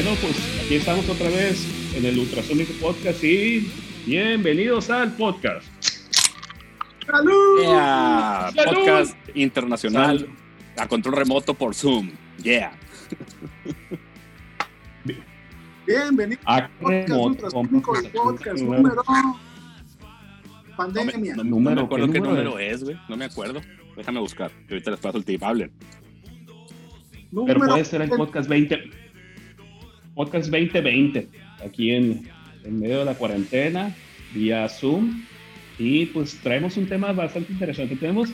Bueno, pues aquí estamos otra vez en el Ultrasonic Podcast y bienvenidos al podcast. ¡Salud! Podcast internacional a control remoto por Zoom. Yeah. Bienvenidos a podcast, podcast número pandemia. No, no, no me acuerdo qué número es, güey. No me acuerdo. Déjame buscar. Ahorita les paso el tip. Hablen. Pero puede ser el podcast 20. Podcast 2020. Aquí en, en medio de la cuarentena, vía Zoom. Y pues traemos un tema bastante interesante. Tenemos,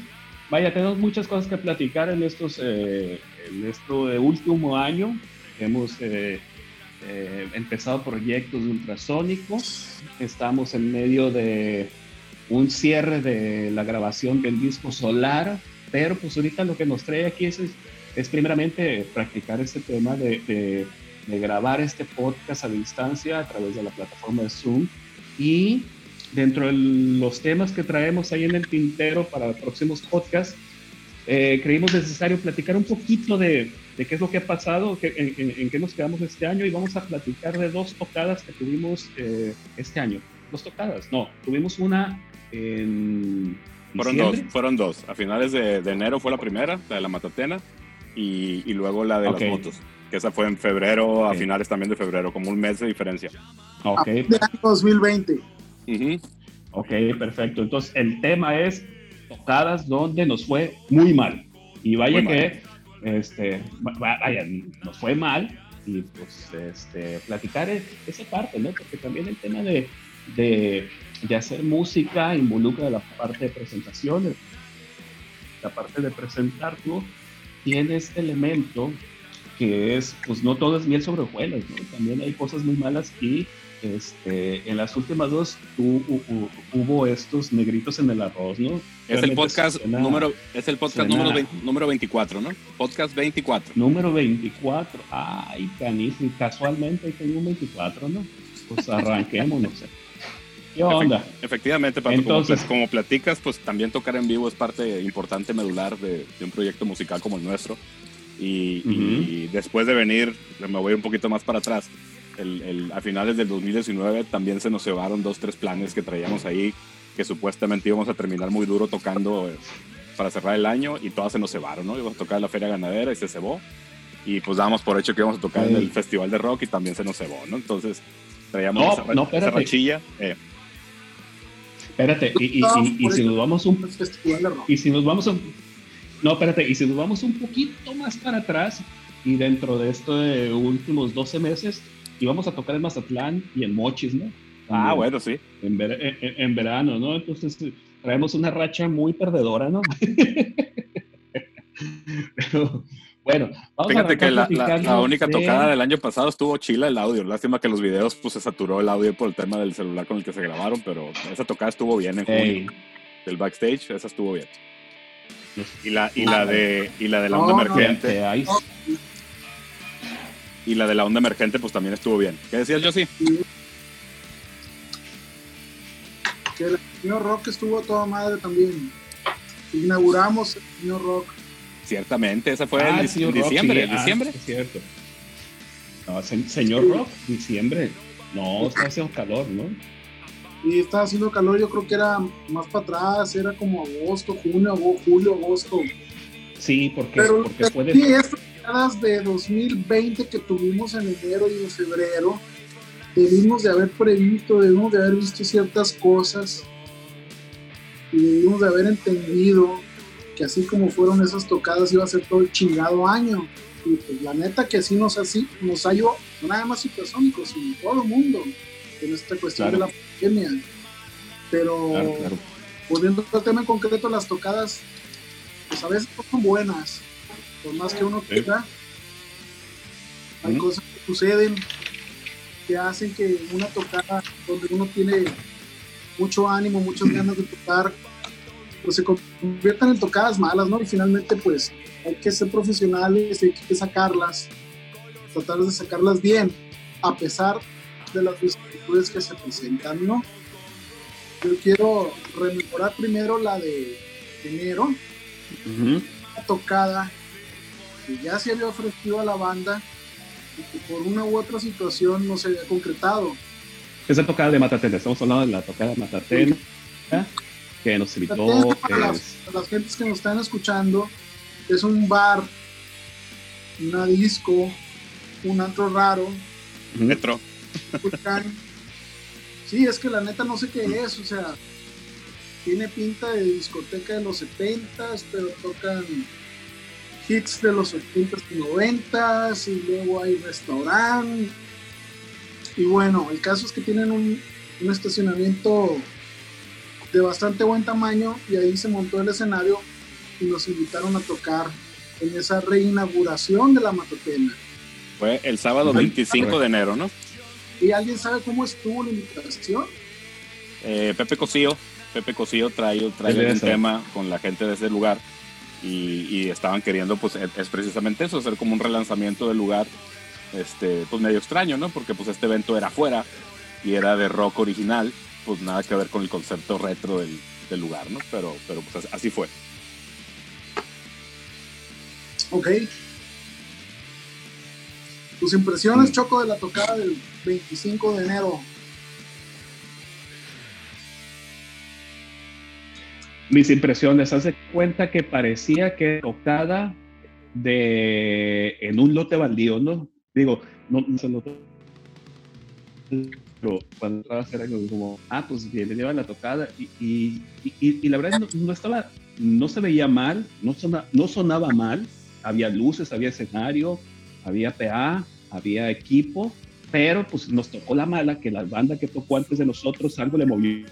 vaya, tenemos muchas cosas que platicar en estos, eh, en este último año. Hemos eh, eh, empezado proyectos de ultrasónico. Estamos en medio de un cierre de la grabación del disco Solar, pero pues ahorita lo que nos trae aquí es, es, primeramente practicar este tema de, de, de, grabar este podcast a distancia a través de la plataforma de Zoom y dentro de los temas que traemos ahí en el tintero para próximos podcasts, eh, creímos necesario platicar un poquito de, de qué es lo que ha pasado, que, en, en, en, qué nos quedamos este año y vamos a platicar de dos tocadas que tuvimos eh, este año. Dos tocadas, no, tuvimos una en... Fueron dos, fueron dos. A finales de, de, enero fue la primera, la de la Matatena, y, y luego la de okay. las motos, que esa fue en febrero, okay. a finales también de febrero, como un mes de diferencia. Ok. De 2020. Uh -huh. Ok, perfecto. Entonces, el tema es tocadas donde nos fue muy mal. Y vaya muy que, mal. este, vaya, nos fue mal. Y pues, este, platicar esa parte, ¿no? Porque también el tema de, de, de hacer música involucra la parte de presentaciones. La parte de presentar, ¿no? Tiene este elemento que es, pues no todo es miel sobre hojuelas, ¿no? También hay cosas muy malas y este, en las últimas dos hubo, hubo, hubo estos negritos en el arroz, ¿no? Es el podcast suena, número, es el podcast número, 20, número 24, ¿no? Podcast 24. Número 24. Ay, canísimo. Casualmente tengo un 24, ¿no? Pues arranquemos, no sé. ¿Qué onda? Efectivamente, Pato, Entonces, como, como, platicas, pues también tocar en vivo es parte importante, medular de, de un proyecto musical como el nuestro. Y, uh -huh. y después de venir, me voy un poquito más para atrás, el, el, a finales del 2019 también se nos cebaron dos, tres planes que traíamos ahí, que supuestamente íbamos a terminar muy duro tocando eh, para cerrar el año y todas se nos cebaron, ¿no? Íbamos a tocar en la Feria Ganadera y se cebó. Y pues dábamos por hecho que íbamos a tocar Ey. en el Festival de Rock y también se nos cebó, ¿no? Entonces traíamos no, esa, no, esa rachilla. Eh. Espérate, y, y, y, y si nos vamos un... Y si nos vamos un... No, espérate, y si nos vamos un poquito más para atrás y dentro de estos últimos 12 meses, íbamos a tocar en Mazatlán y en Mochis, ¿no? Ah, en, bueno, sí. En, ver, en, en, verano, ¿no? Entonces traemos una racha muy perdedora, ¿no? Pero, bueno, vamos Fíjate a que la, la, la, única tocada de... del año pasado estuvo chila el audio. Lástima que los videos pues se saturó el audio por el tema del celular con el que se grabaron, pero esa tocada estuvo bien en junio. Del backstage, esa estuvo bien. Y la, y la de y la de la onda no, emergente. No, y la de la onda emergente pues también estuvo bien. ¿Qué decías, Josie? Que el señor Rock estuvo toda madre también. Inauguramos el señor Rock. Ciertamente, esa fue ah, en, en diciembre. Sí, ah, diciembre. Es cierto. No, se, señor Rock, diciembre. No, está haciendo calor, ¿no? Y estaba haciendo calor, yo creo que era más para atrás, era como agosto, junio, julio, agosto. Sí, porque, Pero, porque puede... Sí, estas de 2020 que tuvimos en enero y en febrero, debimos de haber previsto, debimos de haber visto ciertas cosas y debimos de haber entendido que así como fueron esas tocadas iba a ser todo el chingado año. Y pues la neta que así nos, así, nos halló, no nada más supersónicos, sino todo el mundo en esta cuestión claro. de la Pero claro, claro. volviendo al tema en concreto, las tocadas, pues a veces son buenas, por más que uno quiera. Hay cosas que suceden que hacen que una tocada donde uno tiene mucho ánimo, muchas ganas de tocar, pues se conviertan en tocadas malas, ¿no? Y finalmente, pues hay que ser profesionales, hay que sacarlas, tratar de sacarlas bien, a pesar de las dificultades que se presentan, ¿no? Yo quiero rememorar primero la de enero, uh -huh. una tocada que ya se había ofrecido a la banda que por una u otra situación no se había concretado. Esa tocada de Matatena, estamos hablando de la tocada de Matatena, que nos invitó. Para, las, gentes que nos están escuchando, es un bar, una disco, un antro raro. Metro. Sí, es que la neta no sé qué es, o sea, tiene pinta de discoteca de los 70s, pero tocan hits de los 80s y 90s, y luego hay restaurante. Y bueno, el caso es que tienen un, un estacionamiento de bastante buen tamaño y ahí se montó el escenario y nos invitaron a tocar en esa reinauguración de la Matotena. Fue el sábado 25 de enero, ¿no? ¿Y alguien sabe cómo estuvo la invitación? Eh, Pepe Cosío, Pepe Cosío trae, trae un tema con la gente de ese lugar y, estaban queriendo, pues es precisamente eso, hacer como un relanzamiento del lugar, este, pues medio extraño, ¿no? Porque pues este evento era afuera y era de rock original, pues nada que ver con el concepto retro del, lugar, ¿no? Pero, pero pues así fue. Ok. Tus impresiones, mm. Choco, de la tocada del 25 de enero mis impresiones, hace cuenta que parecía que tocada de en un lote baldío, ¿no? Digo, no, no se notó. Pero cuando estaba a hacer como, ah, pues bienvenido a la tocada. Y, y, la verdad no, estaba, no se veía mal, no, no sonaba mal. Había luces, había escenario, había PA, había equipo, pero pues nos tocó la mala que la banda que tocó antes de nosotros algo le movió,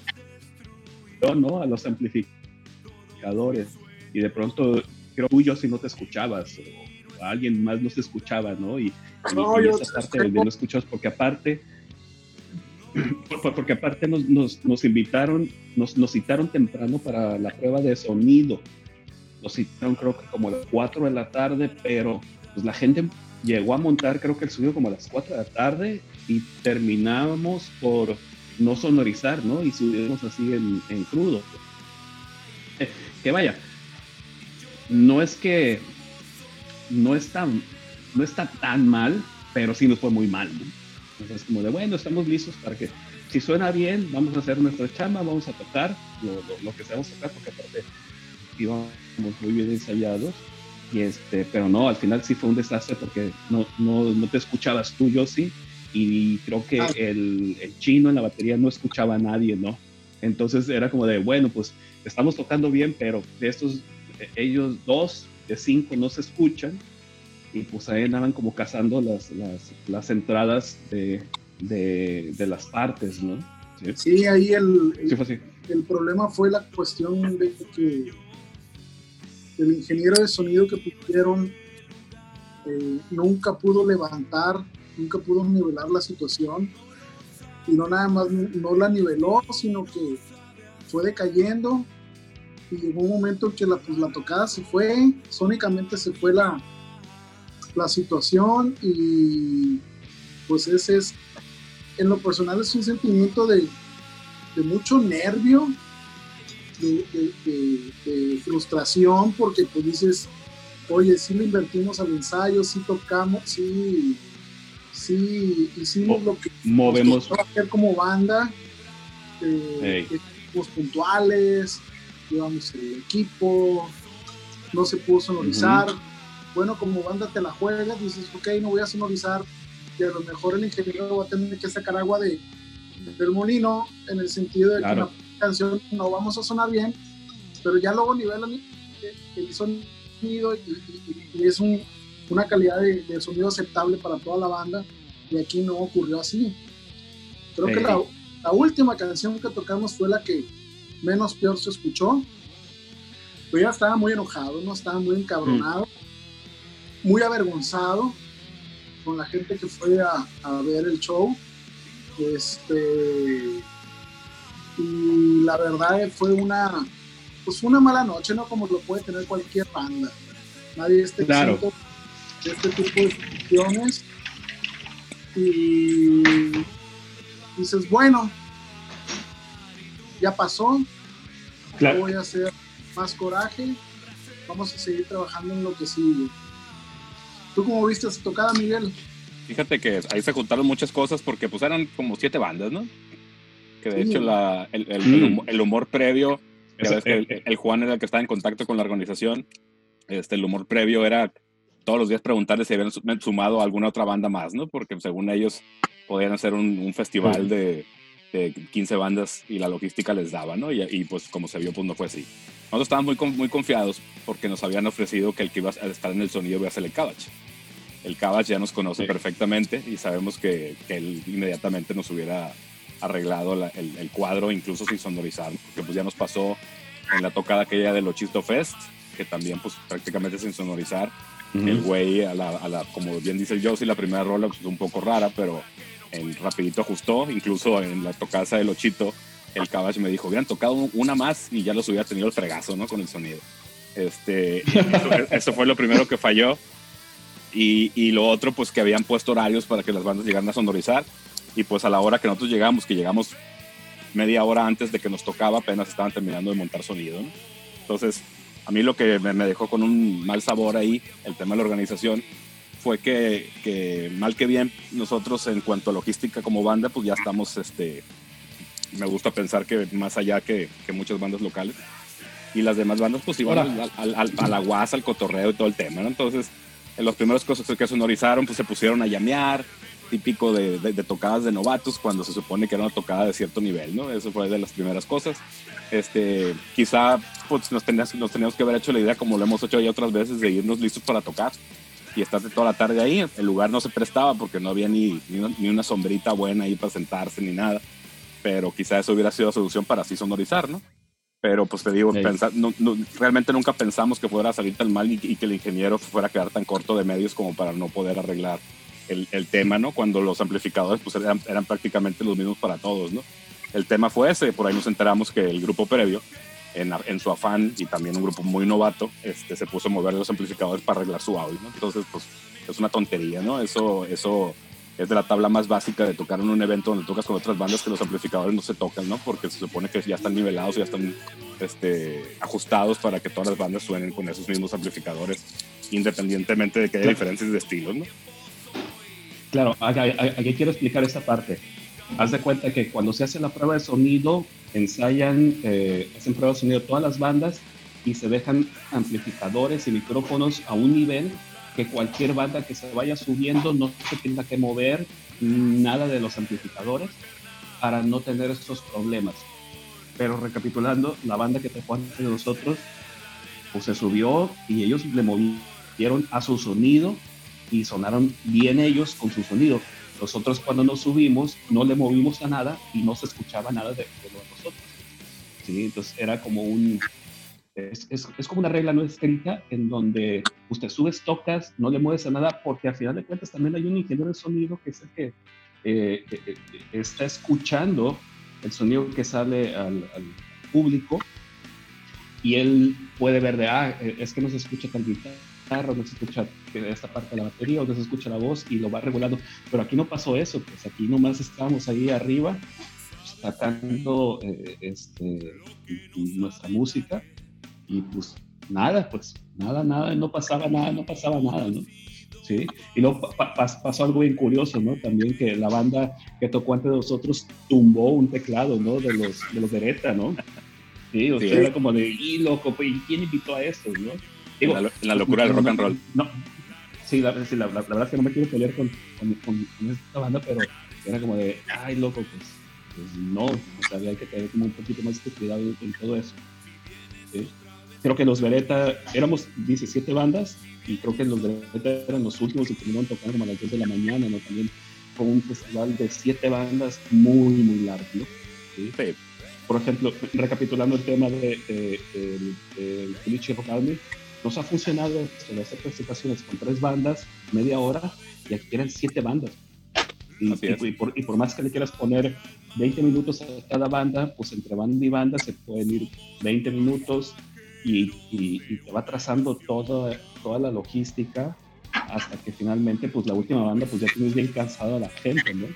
¿no? A los amplificadores y de pronto creo que yo si no te escuchabas o, alguien más no se escuchaba, ¿no? Y, no, esa parte de no escuchabas porque aparte porque aparte nos, nos, nos invitaron, nos, nos, citaron temprano para la prueba de sonido. Nos citaron creo que como a las 4 de la tarde, pero pues la gente llegó a montar creo que el sonido como a las 4 de la tarde y terminábamos por no sonorizar, ¿no? Y subimos así en, en crudo que vaya, no es que no está, no está tan mal, pero sí nos fue muy mal. ¿no? Entonces, como de bueno, estamos listos para que si suena bien, vamos a hacer nuestra chamba, vamos a tocar lo, lo, que sabemos tocar, porque aparte íbamos muy bien ensayados. Y este, pero no, al final sí fue un desastre porque no, no, no te escuchabas tú, yo sí, y creo que ah. el, el, chino en la batería no escuchaba a nadie, ¿no? Entonces era como de, bueno, pues estamos tocando bien, pero de estos, ellos dos de cinco no se escuchan y pues ahí andaban como cazando las, las, las entradas de, de, de, las partes, ¿no? Sí, ahí el, el, problema fue la cuestión de que el ingeniero de sonido que pusieron eh, nunca pudo levantar, nunca pudo nivelar la situación. Y no nada más no la niveló, sino que fue decayendo. Y llegó un momento en que la, pues, tocada se fue, sónicamente se fue la, la situación. Y pues ese es, en lo personal es un sentimiento de, de mucho nervio, de, de, frustración, porque pues dices, oye, sí le invertimos al ensayo, sí tocamos, sí, sí hicimos lo que movemos hacer como banda, eh, puntuales, llevamos el equipo, no se pudo sonorizar. Bueno, como banda te la juegas, dices, ok, no voy a sonorizar, y a lo mejor el ingeniero va a tener que sacar agua de, del molino, en el sentido de que canción no vamos a sonar bien, pero ya luego nivelan el sonido y, es una calidad de, sonido aceptable para toda la banda, y aquí no ocurrió así. Creo que la, la última canción que tocamos fue la que menos peor se escuchó. Pero ya estaba muy enojado, ¿no? Estaba muy encabronado, muy avergonzado con la gente que fue a, ver el show. Este, y la verdad fue una, pues una mala noche, ¿no? Como lo puede tener cualquier banda. Nadie está claro. de este tipo de situaciones. Y dices, bueno, ya pasó, claro. voy a hacer más coraje, vamos a seguir trabajando en lo que sigue. ¿Tú cómo viste esa tocada, Miguel? Fíjate que ahí se juntaron muchas cosas porque pues eran como siete bandas, ¿no? Que de hecho la, el, el, humor, previo, que el, Juan era el que estaba en contacto con la organización, este, el humor previo era todos los días preguntarle si habían sumado a alguna otra banda más, ¿no? Porque según ellos podían hacer un, festival de, de, 15 bandas y la logística les daba, ¿no? Y, y, pues como se vio, pues no fue así. Nosotros estábamos muy, muy confiados porque nos habían ofrecido que el que iba a estar en el sonido iba a ser el Cabach. El Cabach ya nos conoce perfectamente y sabemos que, que, él inmediatamente nos hubiera arreglado el, el, cuadro, incluso sin sonorizar, porque pues ya nos pasó en la tocada aquella del Ochisto Fest, que también pues prácticamente sin sonorizar. El güey, a la, como bien dice el Josie, la primera rola pues, un poco rara, pero el rapidito ajustó, incluso en la tocada del Ochito, el Cabach me dijo, hubieran tocado una más y ya los hubiera tenido el fregazo, ¿no? Con el sonido. Este, eso, fue lo primero que falló. Y, y, lo otro, pues que habían puesto horarios para que las bandas llegaran a sonorizar. Y pues a la hora que nosotros llegamos, que llegamos media hora antes de que nos tocaba, apenas estaban terminando de montar sonido. ¿no? Entonces, a mí lo que me, dejó con un mal sabor ahí, el tema de la organización, fue que, que, mal que bien nosotros en cuanto a logística como banda, pues ya estamos este, me gusta pensar que más allá que, que muchas bandas locales. Y las demás bandas pues iban al, al, al, a la guasa, al cotorreo y todo el tema, ¿no? Entonces, en los primeros cosas que sonorizaron, pues se pusieron a llamear, típico de, de, tocadas de novatos, cuando se supone que era una tocada de cierto nivel, ¿no? Eso fue de las primeras cosas. Este, quizá pues, nos, teníamos, nos teníamos que haber hecho la idea, como lo hemos hecho ya otras veces, de irnos listos para tocar y estar toda la tarde ahí. El lugar no se prestaba porque no había ni, ni, una sombrita buena ahí para sentarse ni nada pero quizá eso hubiera sido la solución para así sonorizar, ¿no? Pero pues te digo, realmente nunca pensamos que fuera a salir tan mal y, que el ingeniero fuera a quedar tan corto de medios como para no poder arreglar el, el tema, ¿no? Cuando los amplificadores pues eran, eran, prácticamente los mismos para todos, ¿no? El tema fue ese, por ahí nos enteramos que el grupo previo, en, en su afán y también un grupo muy novato, este, se puso a mover los amplificadores para arreglar su audio, ¿no? Entonces, pues es una tontería, ¿no? Eso, eso es de la tabla más básica de tocar en un evento donde tocas con otras bandas que los amplificadores no se tocan, ¿no? Porque se supone que ya están nivelados, ya están este, ajustados para que todas las bandas suenen con esos mismos amplificadores, independientemente de que haya diferencias de estilo, ¿no? Claro, aquí quiero explicar esta parte. Haz de cuenta que cuando se hace la prueba de sonido, ensayan, eh, hacen prueba de sonido todas las bandas y se dejan amplificadores y micrófonos a un nivel que cualquier banda que se vaya subiendo no se tenga que mover nada de los amplificadores para no tener estos problemas. Pero recapitulando, la banda que te antes de nosotros, pues se subió y ellos le movieron a su sonido y sonaron bien ellos con su sonido. Nosotros cuando nos subimos no le movimos a nada y no se escuchaba nada de, de nosotros. ¿sí? Entonces era como un, es, es, es, como una regla no escrita en donde usted subes, tocas, no le mueves a nada, porque al final de cuentas también hay un ingeniero de sonido que es el que eh, eh, eh, está escuchando el sonido que sale al, público y él puede ver de, ah, es que no se escucha tal guitarra, no se escucha esta parte de la batería no se escucha la voz y lo va regulando. Pero aquí no pasó eso, pues aquí nomás estábamos ahí arriba sacando este, nuestra música y pues nada, pues nada, nada, no pasaba nada, no pasaba nada, ¿no? Sí, y luego pasó algo bien curioso, ¿no? También que la banda que tocó antes de nosotros tumbó un teclado, ¿no? De los, de los Beretta, ¿no? Sí, o sea, era como de, y loco, pues, ¿y quién invitó a esto, no? Digo, la, locura del rock and roll. No, sí, la, la, verdad es que no me quiero pelear con, con, esta banda, pero era como de, ay, loco, pues, pues no, o sea, hay que tener como un poquito más de cuidado en todo eso. ¿sí? creo que los Beretta, éramos 17 bandas y creo que los Beretta eran los últimos que terminaron tocando como a las 10 de la mañana, ¿no? También fue un festival de 7 bandas muy, muy largo, ¿no? ¿Sí? Por ejemplo, recapitulando el tema de, de, de, de Army, nos ha funcionado de hacer presentaciones con tres bandas, media hora, y aquí eran siete bandas. Y, y, por, y, por, más que le quieras poner 20 minutos a cada banda, pues entre banda y banda se pueden ir 20 minutos, y, te va trazando toda, toda la logística hasta que finalmente pues la última banda pues ya tienes bien cansado a la gente, ¿no?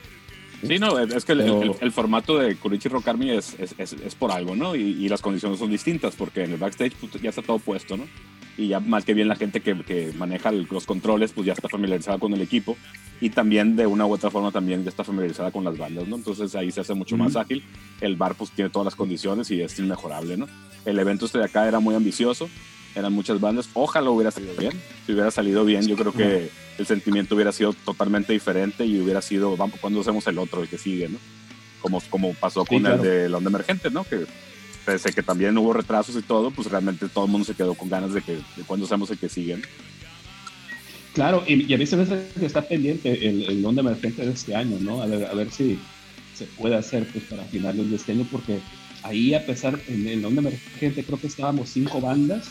Sí, no, es que el, formato de Kurichi Rock Army es, es, es, por algo, ¿no? Y, las condiciones son distintas porque en el backstage pues, ya está todo puesto, ¿no? Y ya más que bien la gente que, que maneja los controles, pues ya está familiarizada con el equipo y también de una u otra forma también ya está familiarizada con las bandas, ¿no? Entonces ahí se hace mucho más ágil. El bar pues tiene todas las condiciones y es inmejorable, ¿no? El evento este de acá era muy ambicioso, eran muchas bandas. Ojalá hubiera salido bien. Si hubiera salido bien, yo creo que el sentimiento hubiera sido totalmente diferente y hubiera sido, vamos, cuando hacemos el otro, el que sigue, ¿no? Como, como pasó con el de onda emergente, ¿no? Que pese que también hubo retrasos y todo, pues realmente todo el mundo se quedó con ganas de que de cuando hacemos el que sigue. Claro, y, a mí se me hace que está pendiente el, el onda emergente de este año, ¿no? A ver, a ver si se puede hacer pues para finales de este año, porque ahí a pesar, en el onda emergente creo que estábamos cinco bandas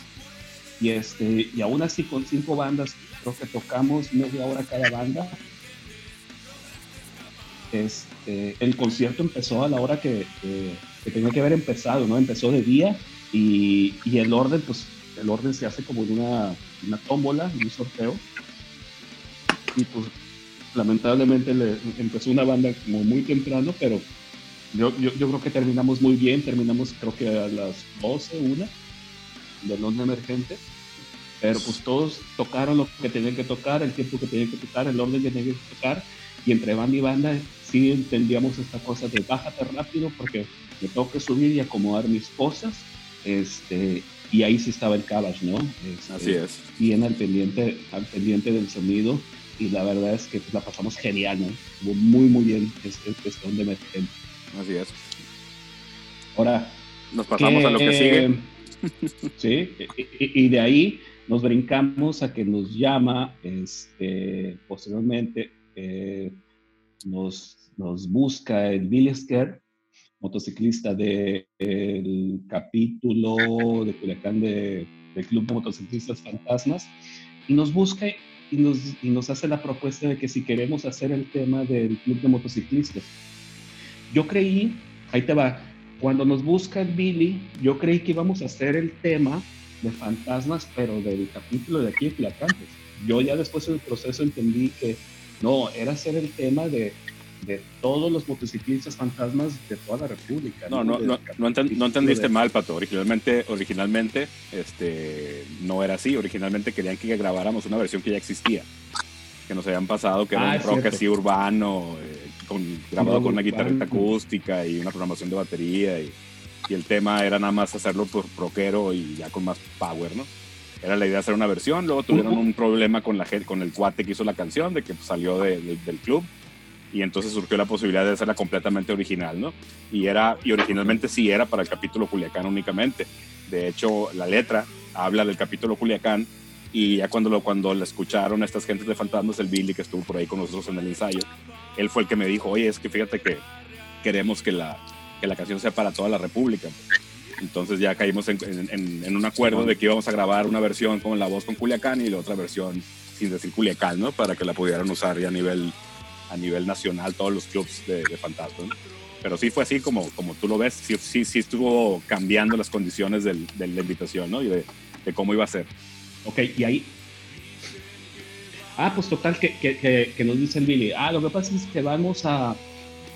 y, este, y aún así con cinco bandas, creo que tocamos media hora cada banda. Este, el concierto empezó a la hora que, tenía que haber empezado, ¿no? Empezó de día y, y, el orden, pues el orden se hace como de una, una tómbola, un sorteo. Y pues lamentablemente le, empezó una banda como muy temprano, pero yo, yo, yo, creo que terminamos muy bien, terminamos creo que a las 12, una del onda emergente, pero pues todos tocaron lo que tenían que tocar, el tiempo que tenían que tocar, el orden que tenían que tocar, y entre banda y banda sí entendíamos esta cosa de bájate rápido porque me tengo que subir y acomodar mis cosas, este, y ahí sí estaba el caballo, ¿no? Este, Así es. Bien al pendiente, al pendiente del sonido, y la verdad es que la pasamos genial, ¿no? Estuvo muy, muy bien este, este onda emergente. Así es. Ahora, nos pasamos a lo que sigue ¿sí? Y, de ahí nos brincamos a que nos llama, este, posteriormente eh, nos, nos busca el Billy Sker, motociclista del capítulo de Culiacán de, del Club de Motociclistas Fantasmas, y nos busca y nos, y nos hace la propuesta de que si queremos hacer el tema del Club de Motociclistas. Yo creí, ahí te va, cuando nos busca el Billy, yo creí que íbamos a hacer el tema de fantasmas, pero del capítulo de aquí de Placantes. Yo ya después del proceso entendí que no, era hacer el tema de, de todos los motociclistas fantasmas de toda la República. No, no, no, no, entendiste mal, Pato. Originalmente, originalmente este, no era así. Originalmente querían que grabáramos una versión que ya existía. Que nos habían pasado, que era ah, un rock así urbano, eh, con, grabado con una guitarrita acústica y una programación de batería y, y, el tema era nada más hacerlo por rockero y ya con más power, ¿no? Era la idea de hacer una versión, luego tuvieron un problema con, la, con el cuate que hizo la canción, de que salió del club y entonces surgió la posibilidad de hacerla completamente original, ¿no? Y, era, y originalmente sí era para el capítulo Culiacán únicamente. De hecho, la letra habla del capítulo Culiacán y ya cuando lo, cuando la escucharon estas gentes de Fantasmas, el Billy que estuvo por ahí con nosotros en el ensayo, él fue el que me dijo, oye, es que fíjate que queremos que la, que la canción sea para toda la República. Entonces ya caímos en, en, un acuerdo de que íbamos a grabar una versión con la voz con Culiacán y la otra versión sin decir Culiacán, ¿no? Para que la pudieran usar ya a nivel, a nivel nacional todos los clubs de, de Fantasmas. Pero sí fue así como, como tú lo ves, sí, sí, sí estuvo cambiando las condiciones del, de la invitación, ¿no? Y de, de cómo iba a ser. Ok, y ahí, Ah, pues total, que, que, que, nos dice el Billy, ah, lo que pasa es que vamos a,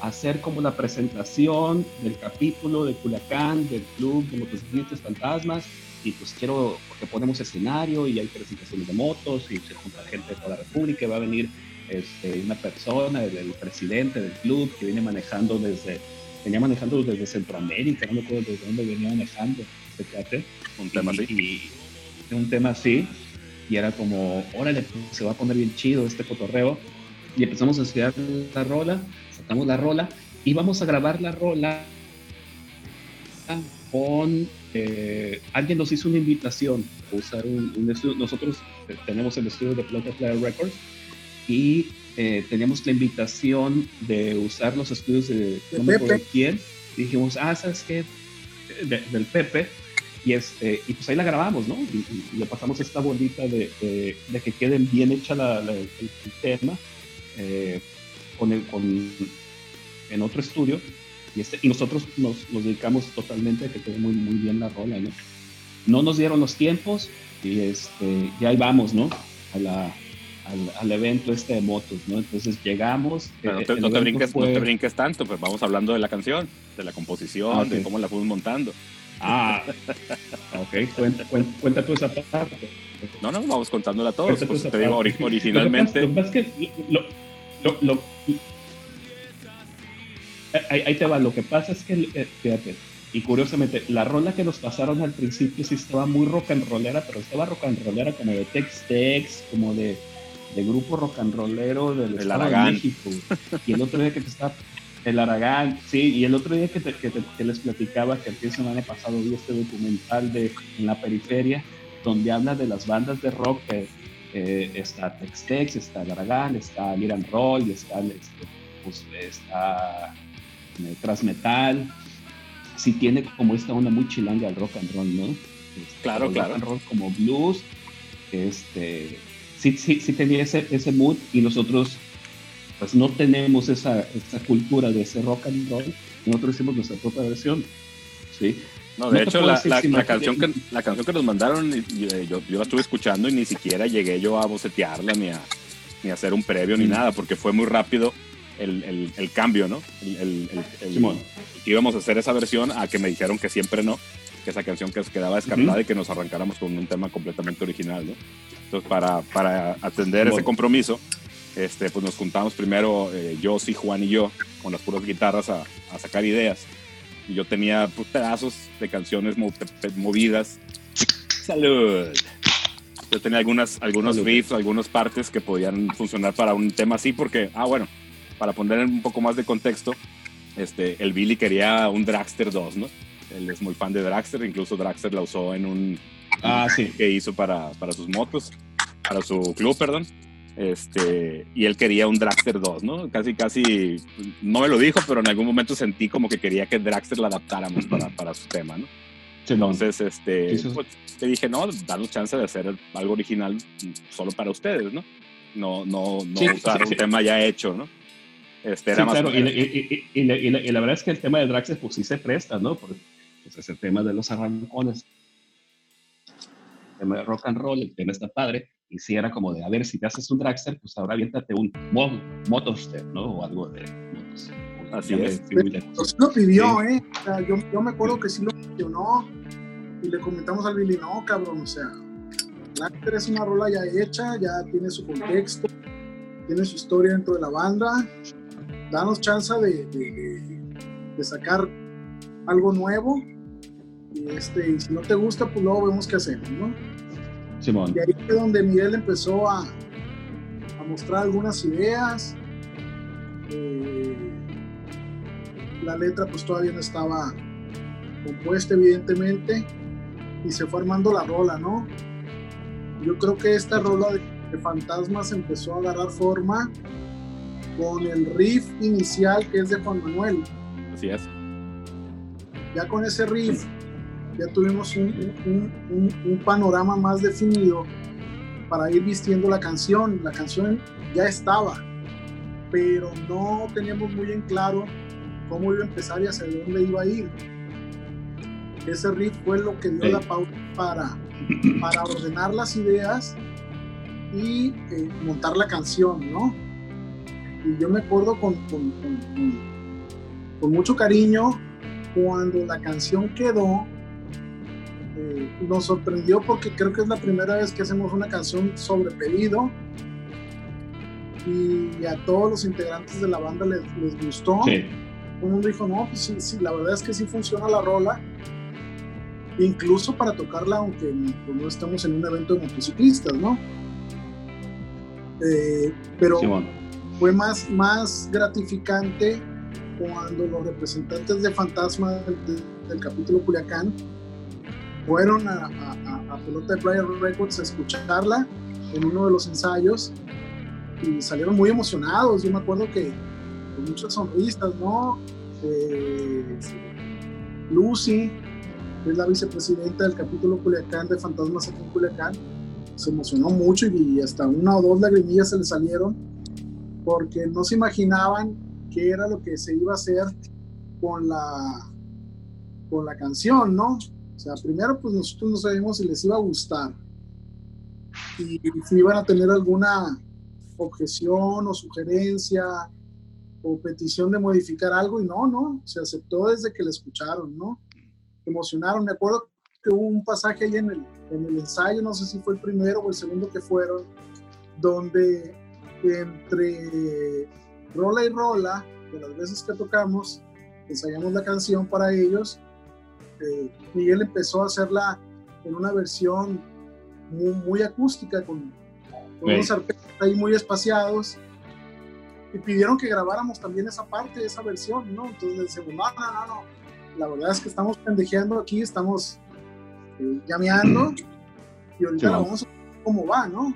hacer como la presentación del capítulo de Culiacán, del Club de Motociclistas Fantasmas, y pues quiero, porque ponemos escenario y hay presentaciones de motos y se junta gente de toda la República, y va a venir este, una persona, el, presidente del club, que viene manejando desde, venía manejando desde Centroamérica, no me acuerdo desde dónde venía manejando este Un tema así. Y, un tema así y era como, órale, pues, se va a poner bien chido este cotorreo. Y empezamos a estudiar la rola, sacamos la rola y vamos a grabar la rola con... Eh, alguien nos hizo una invitación a usar un, estudio. Nosotros tenemos el estudio de Plata Player Records y eh, teníamos la invitación de usar los estudios de, no me acuerdo quién. dijimos, ah, ¿sabes qué? del Pepe y, este, y pues ahí la grabamos, ¿no? Y, le pasamos esta bolita de, de, que queden bien hecha la, el, tema eh, con el, con, en otro estudio. Y, este, y nosotros nos, nos, dedicamos totalmente a que quede muy, muy bien la rola, ¿no? No nos dieron los tiempos y este, ya ahí vamos, ¿no? A la, al, al, evento este de motos, ¿no? Entonces llegamos. Pero no, te, no, te brinques, no, te, brinques, tanto, pues vamos hablando de la canción, de la composición, ah, de cómo la fuimos montando. Ah, ok, cuenta, cuenta, tú esa parte. No, no, vamos contándola a todos. Pues, te digo, originalmente. Lo que pasa, es que lo, ahí, te va. Lo que pasa es que, eh, fíjate, y curiosamente, la rola que nos pasaron al principio sí estaba muy rock and rollera, pero estaba rock and rollera como de Tex-Tex, como de, de, grupo rock and rollero del el Estado de México. Y el otro día que te estaba el Aragán, sí, y el otro día que, que, les platicaba que el fin de semana pasado vi este documental de En la periferia, donde habla de las bandas de rock, eh, está Tex-Tex, está el Aragán, está Miran Roll, está, este, pues, está eh, Transmetal, sí tiene como esta onda muy chilanga al rock and roll, ¿no? Este, claro, claro. Rock and roll como blues, este, sí, sí, sí tenía ese, ese mood y nosotros pues no tenemos esa, esa cultura de ese rock and roll, nosotros hicimos nuestra propia versión, ¿sí? No, de hecho, la, la, canción que, la canción que nos mandaron, yo, yo, la estuve escuchando y ni siquiera llegué yo a bocetearla ni a, ni a hacer un previo ni mm. nada, porque fue muy rápido el, el, el cambio, ¿no? El, íbamos a hacer esa versión a que me dijeron que siempre no, que esa canción que quedaba descartada y que nos arrancáramos con un tema completamente original, ¿no? Entonces, para, para atender ese compromiso, este, pues nos juntamos primero eh, yo, sí, Juan y yo, con las puras guitarras a, a sacar ideas. Y yo tenía pues, pedazos de canciones movidas. ¡Salud! Yo tenía algunas, algunos riffs, algunas partes que podían funcionar para un tema así, porque, ah, bueno, para poner un poco más de contexto, este, el Billy quería un Dragster 2, ¿no? Él es muy fan de Dragster, incluso Dragster la usó en un ah, sí. que hizo para, para sus motos, para su club, perdón. Este, y él quería un Dragster 2, ¿no? Casi, casi, no me lo dijo, pero en algún momento sentí como que quería que Dragster la adaptáramos para, para su tema, ¿no? Entonces, este, pues, te dije, no, danos chance de hacer algo original solo para ustedes, ¿no? No, no, no usar un tema ya hecho, ¿no? Este, era claro, y, y, y, la, verdad es que el tema de Dragster, pues sí se presta, ¿no? Porque pues, es el tema de los arrancones, tema de rock and roll, el tema está padre, y si era como de, a ver, si te haces un dragster, pues ahora aviéntate un Motoster, ¿no? O algo de motos. Así es. Pues lo pidió, ¿eh? O sea, yo, yo, me acuerdo que sí lo mencionó y le comentamos al Billy, no, cabrón, o sea, Dragster es una rola ya hecha, ya tiene su contexto, tiene su historia dentro de la banda, danos chance de, de, de sacar algo nuevo y, este, y si no te gusta, pues luego vemos qué hacemos, ¿no? Y ahí fue donde Miguel empezó a, a mostrar algunas ideas. Eh, la letra pues todavía no estaba compuesta evidentemente y se fue armando la rola, ¿no? Yo creo que esta rola de, de Fantasmas empezó a agarrar forma con el riff inicial que es de Juan Manuel. Así es. Ya con ese riff ya tuvimos un, panorama más definido para ir vistiendo la canción. La canción ya estaba, pero no teníamos muy en claro cómo iba a empezar y hacia dónde iba a ir. Ese riff fue lo que dio la pauta para, para ordenar las ideas y eh, montar la canción, ¿no? Y yo me acuerdo con, con, con mucho cariño cuando la canción quedó eh, nos sorprendió porque creo que es la primera vez que hacemos una canción sobre pedido y a todos los integrantes de la banda les, gustó. Sí. Todo mundo dijo, no, pues sí, sí, la verdad es que sí funciona la rola, incluso para tocarla aunque no estamos en un evento de motociclistas, ¿no? Eh, pero fue más, más gratificante cuando los representantes de Fantasma del, del capítulo Culiacán fueron a, Pelota de Playa Records a escucharla en uno de los ensayos y salieron muy emocionados. Yo me acuerdo que con muchas sonrisas, ¿no? Eh, Lucy, que es la vicepresidenta del capítulo Culiacán de Fantasmas aquí en Culiacán, se emocionó mucho y hasta una o dos lagrimillas se le salieron porque no se imaginaban qué era lo que se iba a hacer con la, con la canción, ¿no? O sea, primero pues nosotros no sabíamos si les iba a gustar y si iban a tener alguna objeción o sugerencia o petición de modificar algo y no, no, se aceptó desde que la escucharon, ¿no? emocionaron. Me acuerdo que hubo un pasaje ahí en el, en el ensayo, no sé si fue el primero o el segundo que fueron, donde entre rola y rola, de las veces que tocamos, ensayamos la canción para ellos, Miguel empezó a hacerla en una versión muy, acústica, con, unos arpegios ahí muy espaciados, y pidieron que grabáramos también esa parte, esa versión, ¿no? Entonces decimos, no, no, no, no, la verdad es que estamos pendejeando aquí, estamos eh, llameando, y ahorita vamos a ver cómo va, ¿no?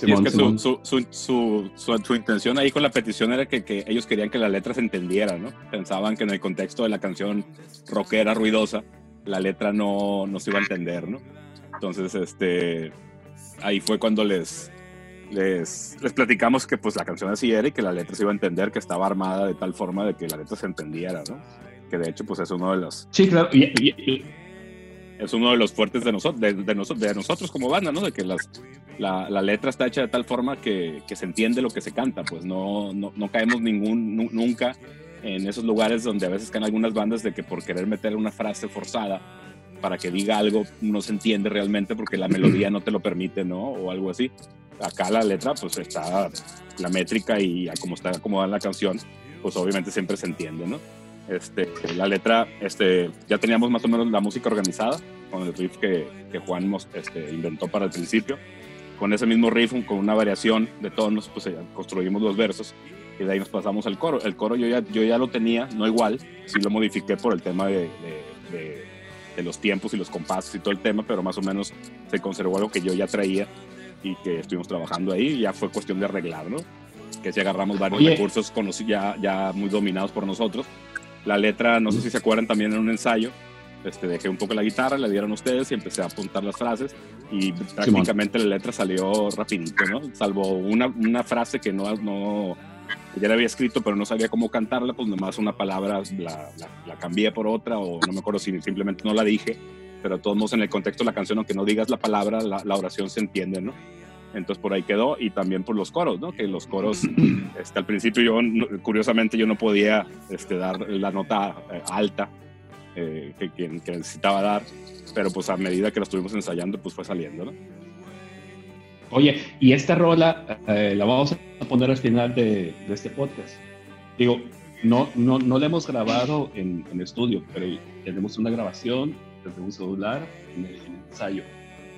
Sí, es que su, su, su, su, intención ahí con la petición era que, que, ellos querían que la letra se entendiera, ¿no? Pensaban que en el contexto de la canción rockera, ruidosa, la letra no, no se iba a entender, ¿no? Entonces, este, ahí fue cuando les, les, les platicamos que pues la canción así era y que la letra se iba a entender, que estaba armada de tal forma de que la letra se entendiera, ¿no? Que de hecho pues es uno de los... Sí, claro. Es uno de los fuertes de, nosotros de, de, nosotros como banda, ¿no? De que la, la, letra está hecha de tal forma que, que, se entiende lo que se canta, pues no, no, no caemos ningún, nunca en esos lugares donde a veces caen algunas bandas de que por querer meter una frase forzada para que diga algo no se entiende realmente porque la melodía no te lo permite, ¿no? O algo así. Acá la letra, pues está la métrica y como está acomodada la canción, pues obviamente siempre se entiende, ¿no? Este, la letra, este, ya teníamos más o menos la música organizada con el riff que, que Juan este, inventó para el principio. Con ese mismo riff, con una variación de tonos, pues construimos los versos y de ahí nos pasamos al coro. El coro yo ya, yo ya lo tenía, no igual, sí lo modifiqué por el tema de, de, de, los tiempos y los compases y todo el tema, pero más o menos se conservó algo que yo ya traía y que estuvimos trabajando ahí y ya fue cuestión de arreglar, ¿no? Que si agarramos varios recursos ya, ya muy dominados por nosotros la letra, no sé si se acuerdan también en un ensayo, este, dejé un poco la guitarra, la dieron ustedes y empecé a apuntar las frases y prácticamente la letra salió rapidito, ¿no? Salvo una, una frase que no, no, ya la había escrito pero no sabía cómo cantarla, pues nomás una palabra la, la, cambié por otra o no me acuerdo si simplemente no la dije, pero todos modos en el contexto de la canción, aunque no digas la palabra, la, la oración se entiende, ¿no? Entonces por ahí quedó y también por los coros, ¿no? Que los coros, este, al principio yo, curiosamente, yo no podía este, dar la nota eh, alta eh, que, que, necesitaba dar, pero pues a medida que lo estuvimos ensayando, pues fue saliendo, ¿no? Oye, y esta rola eh, la vamos a poner al final de, de, este podcast. Digo, no, no, no la hemos grabado en, en estudio, pero tenemos una grabación desde un celular en el ensayo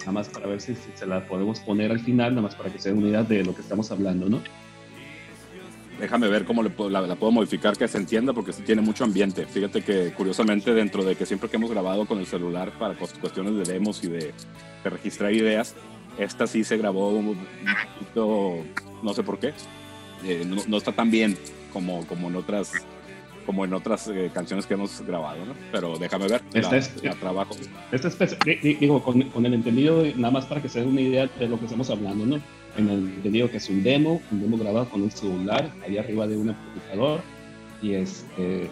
nada más para ver si, se la podemos poner al final, nada más para que se den una idea de lo que estamos hablando, ¿no? Déjame ver cómo le la, puedo modificar que se entienda porque sí tiene mucho ambiente. Fíjate que curiosamente dentro de que siempre que hemos grabado con el celular para cuestiones de demos y de, registrar ideas, esta sí se grabó un poquito, no sé por qué, eh, no, no, está tan bien como, como en otras como en otras eh, canciones que hemos grabado, ¿no? Pero déjame ver, este es, trabajo. Esta digo, con, con, el entendido, nada más para que se den una idea de lo que estamos hablando, ¿no? En el entendido que es un demo, un demo grabado con un celular, ahí arriba de un amplificador, y este,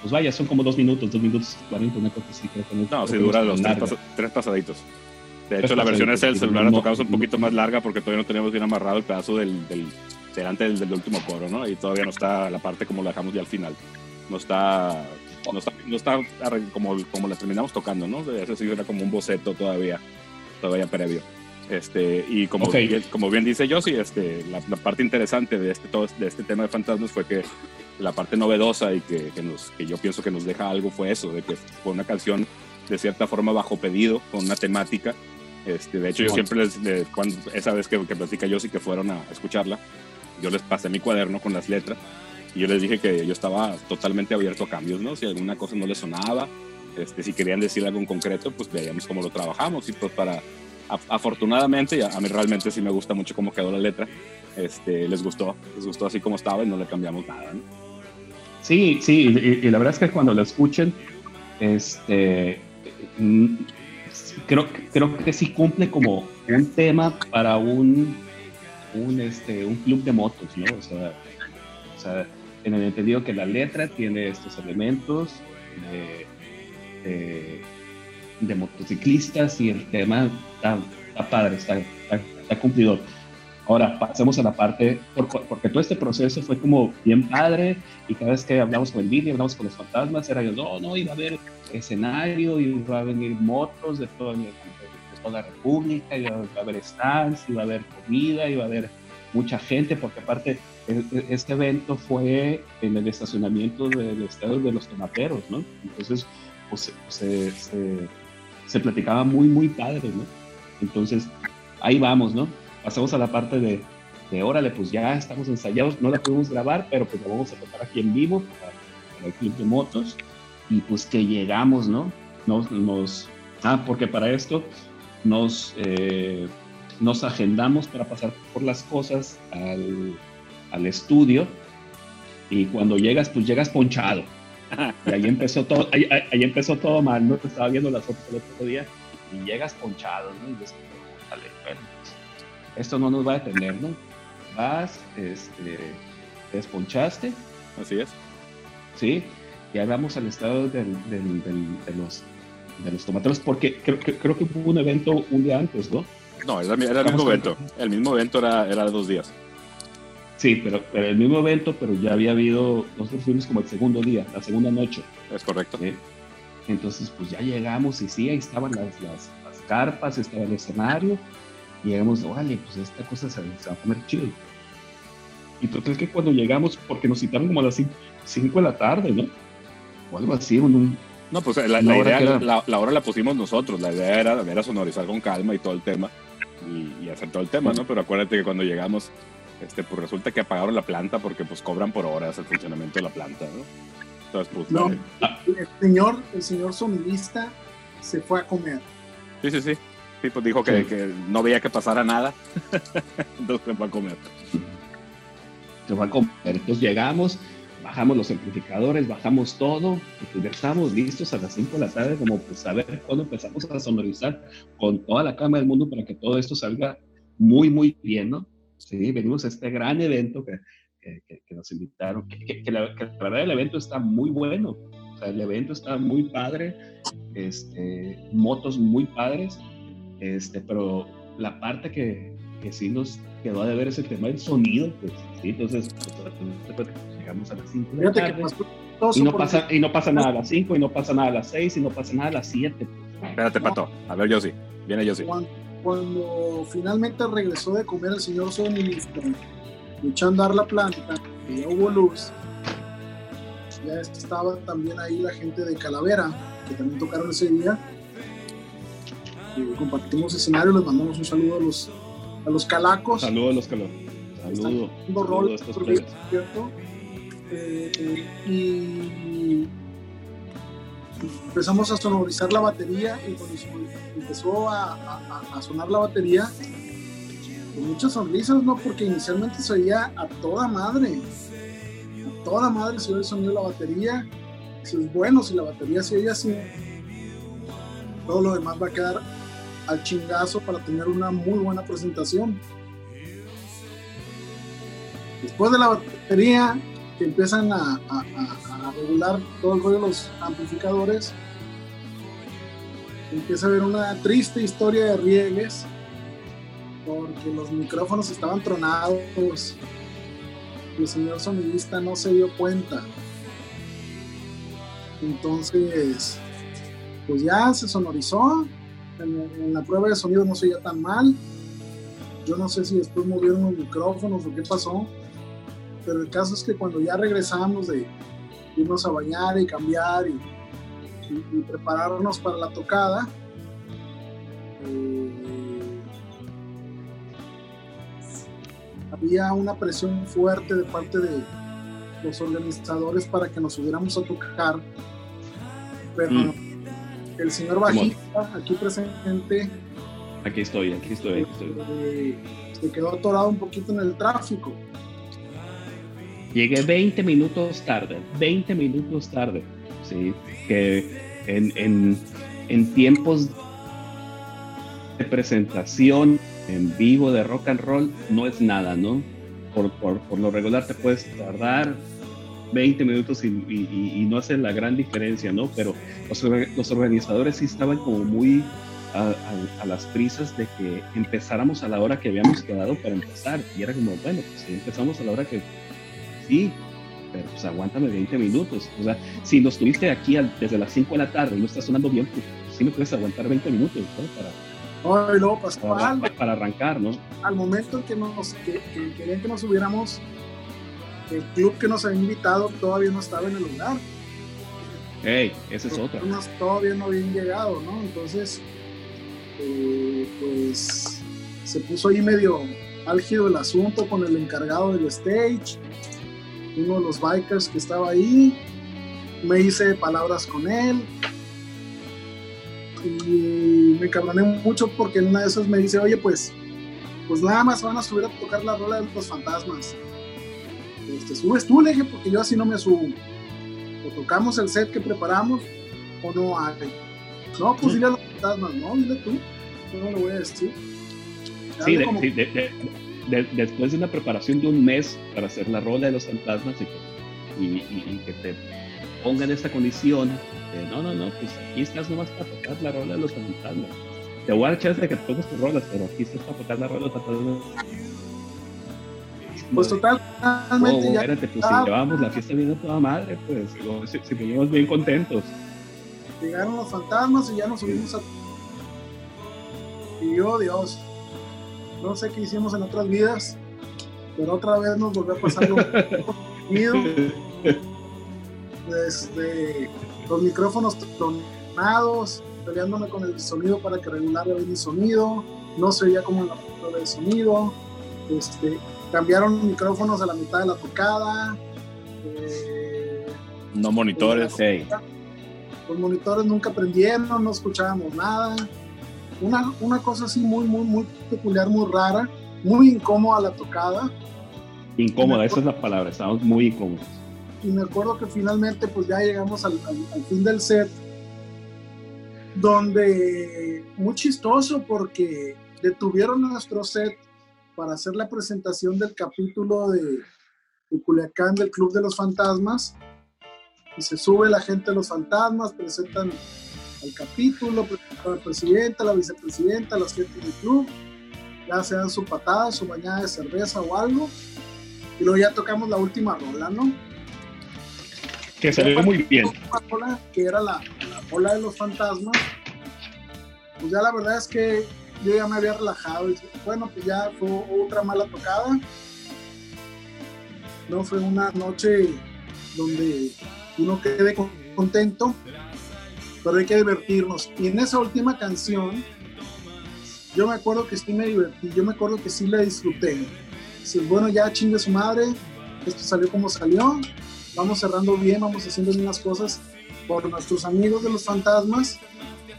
pues vaya, son como dos minutos, dos minutos cuarenta, una cosa así. Creo que no, no sí, dura los tres, pasaditos. De hecho, la versión es el celular no, tocado es un poquito más larga porque todavía no teníamos bien amarrado el pedazo del, del delante del, del, último coro, ¿no? Y todavía no está la parte como la dejamos ya al final. No está, no está, no está como, como la terminamos tocando, ¿no? Eso sí era como un boceto todavía, todavía previo. Este, y como, okay. como bien dice Josie, este, la, la, parte interesante de este, todo, de este tema de fantasmas fue que la parte novedosa y que, que, nos, que yo pienso que nos deja algo fue eso, de que fue una canción de cierta forma bajo pedido, con una temática. Este, de hecho, yo siempre les, les, cuando, esa vez que, que platica Josie que fueron a escucharla, yo les pasé mi cuaderno con las letras y yo les dije que yo estaba totalmente abierto a cambios, ¿no? Si alguna cosa no les sonaba, este, si querían decir algo en concreto, pues veíamos cómo lo trabajamos y pues para, afortunadamente, a, mí realmente sí me gusta mucho cómo quedó la letra, este, les gustó, les gustó así como estaba y no le cambiamos nada, ¿no? Sí, sí, y, la verdad es que cuando lo escuchen, este, creo, creo que sí cumple como un tema para un un, este, un club de motos, ¿no? O sea, en el entendido que la letra tiene estos elementos de, de, motociclistas y el tema está, está padre, está, está, cumplidor. Ahora, pasemos a la parte, porque todo este proceso fue como bien padre y cada vez que hablamos con el vídeo, hablamos con los fantasmas, era yo, no, no, iba a haber escenario, iba a venir motos de, toda la República, iba a haber stands, iba a haber comida, iba a haber mucha gente, porque aparte e, e, este evento fue en el estacionamiento del estado de los tomateros, ¿no? Entonces, pues, se, se, se platicaba muy, muy padre, ¿no? Entonces, ahí vamos, ¿no? Pasamos a la parte de, de órale, pues ya estamos ensayados, no la pudimos grabar, pero pues la vamos a tocar aquí en vivo para, el club de motos y pues que llegamos, ¿no? Nos, nos ah, porque para esto nos, eh, nos agendamos para pasar por las cosas al, al estudio y cuando llegas, pues llegas ponchado. Y ahí empezó todo, ahí, ahí empezó todo mal, ¿no? Estaba viendo las fotos el otro día y llegas ponchado, ¿no? Y vale, bueno, esto no nos va a detener, ¿no? Vas, este, te desponchaste. Así es. Sí, y ahí vamos al estado de, los, de los tomateros, porque creo, creo, que hubo un evento un día antes, ¿no? No, era, el mismo evento. El mismo evento era, era dos días. Sí, pero, pero, el mismo evento, pero ya había habido, nosotros fuimos como el segundo día, la segunda noche. Es correcto. Entonces, pues ya llegamos y sí, ahí estaban las, las, las carpas, estaba el escenario, y llegamos, órale, pues esta cosa se, va a poner chido. Y entonces que cuando llegamos, porque nos citaron como a las 5 de la tarde, ¿no? O algo así, un, no, pues la, la, idea, la, hora la pusimos nosotros, la idea era, era sonorizar con calma y todo el tema, y, hacer todo el tema, ¿no? Pero acuérdate que cuando llegamos, este, pues resulta que apagaron la planta porque pues cobran por horas el funcionamiento de la planta, ¿no? Entonces, pues, no, el señor, el señor sonidista se fue a comer. Sí, sí, sí. Sí, pues dijo que, que, no veía que pasara nada. Entonces se fue a comer. Se fue a comer. Entonces llegamos, bajamos los amplificadores, bajamos todo, y ya estábamos listos a las 5 de la tarde, como pues a ver cuándo empezamos a sonorizar con toda la cama del mundo para que todo esto salga muy, muy bien, ¿no? Sí, venimos a este gran evento que, que, nos invitaron, que, la, que, la, verdad el evento está muy bueno, o sea, el evento está muy padre, este, motos muy padres, este, pero la parte que, que sí nos quedó de ver ese tema del sonido, pues sí, entonces pues, llegamos a las 5 de la tarde, y no, pasa, y no pasa nada a las 5, y no pasa nada a las 6, y no pasa nada a las 7. Espérate, Pato, a ver, yo sí, viene yo sí. Cuando, finalmente regresó de comer el señor suministro, echando a dar la planta, y ya hubo luz, ya estaba también ahí la gente de Calavera, que también tocaron ese día, compartimos escenario, les mandamos un saludo a los, a los calacos. Saludos a los calacos. Saludos. Saludo ¿cierto? Eh, y empezamos a sonorizar la batería y cuando empezó a, a, sonar la batería, con muchas sonrisas, ¿no? Porque inicialmente se oía a toda madre. A toda madre se oía el sonido de la batería. Si es bueno, si la batería se oye así, todo lo demás va a quedar al chingazo para tener una muy buena presentación. Después de la batería, que empiezan a, regular todo el rollo de los amplificadores, empieza a haber una triste historia de riegues, porque los micrófonos estaban tronados. Y el señor sonidista no se dio cuenta. Entonces, pues ya se sonorizó, en, la prueba de sonido no se oía tan mal. Yo no sé si después movieron los micrófonos o qué pasó, pero el caso es que cuando ya regresamos de irnos a bañar y cambiar y, prepararnos para la tocada, eh, había una presión fuerte de parte de los organizadores para que nos subiéramos a tocar, pero mm el señor bajista, aquí presente. Aquí estoy, aquí estoy, aquí estoy. Eh, se quedó atorado un poquito en el tráfico. Llegué 20 minutos tarde, 20 minutos tarde. Sí, que en, en, en tiempos de presentación en vivo de rock and roll no es nada, ¿no? Por, por, por lo regular te puedes tardar 20 minutos y, no hace la gran diferencia, ¿no? Pero los, los, organizadores sí estaban como muy, a, las prisas de que empezáramos a la hora que habíamos quedado para empezar. Y era como, bueno, pues si empezamos a la hora que sí, pero pues aguántame 20 minutos. O sea, si nos tuviste aquí desde las 5 de la tarde y no está sonando bien, pues sí me puedes aguantar 20 minutos para, Ay, no, para, para, arrancar, ¿no? Al momento en que, nos, que, querían que nos hubiéramos, el club que nos había invitado todavía no estaba en el lugar. Hey, esa es otra. Todavía no habían llegado, ¿no? Entonces, eh, pues se puso ahí medio álgido el asunto con el encargado del stage uno de los bikers que estaba ahí, me hice palabras con él y me cabroné mucho porque en una de esas me dice, oye, pues, pues nada más van a subir a tocar la rola de los fantasmas. Este, subes tú, le dije, porque yo así no me subo. O tocamos el set que preparamos o no hay. No, pues dile a los fantasmas, no, dile tú. Yo no lo voy a decir. Sí, de, después de una preparación de un mes para hacer la rola de los fantasmas y que, te pongan esa condición de, no, no, no, pues aquí estás nomás para tocar la rola de los fantasmas. Te voy a dar chance de que toques tus rolas, pero aquí estás para tocar la rola de los fantasmas. Pues total, no, ya espérate, pues si llevamos la fiesta bien a toda madre, pues si, si bien contentos. Llegaron los fantasmas y ya nos subimos a... Y yo, Dios, no sé qué hicimos en otras vidas, pero otra vez nos volvió a pasar lo mismo. Este, los micrófonos tronados, peleándome con el sonido para que regulara bien el sonido, no se veía como en la del sonido, este, cambiaron micrófonos a la mitad de la tocada. Eh, no monitores. Los monitores nunca prendieron, no escuchábamos nada una, una cosa así muy, muy, muy peculiar, muy rara, muy incómoda la tocada. Incómoda, esa es la palabra, estamos muy incómodos. Y me acuerdo que finalmente pues ya llegamos al, al, fin del set, donde muy chistoso porque detuvieron nuestro set para hacer la presentación del capítulo de, de Culiacán del Club de los Fantasmas. Y se sube la gente de los fantasmas, presentan al capítulo, a la presidenta, la vicepresidenta, las gente del club, ya se dan su patada, su bañada de cerveza o algo, y luego ya tocamos la última rola, ¿no? Que salió muy bien. que era la, la ola de los fantasmas, pues ya la verdad es que yo ya me había relajado y bueno, pues ya fue otra mala tocada. No fue una noche donde uno quede contento, pero hay que divertirnos. Y en esa última canción, yo me acuerdo que sí me divertí, yo me acuerdo que sí la disfruté. Si bueno, ya chingue su madre, esto salió como salió, vamos cerrando bien, vamos haciendo bien las cosas por nuestros amigos de los fantasmas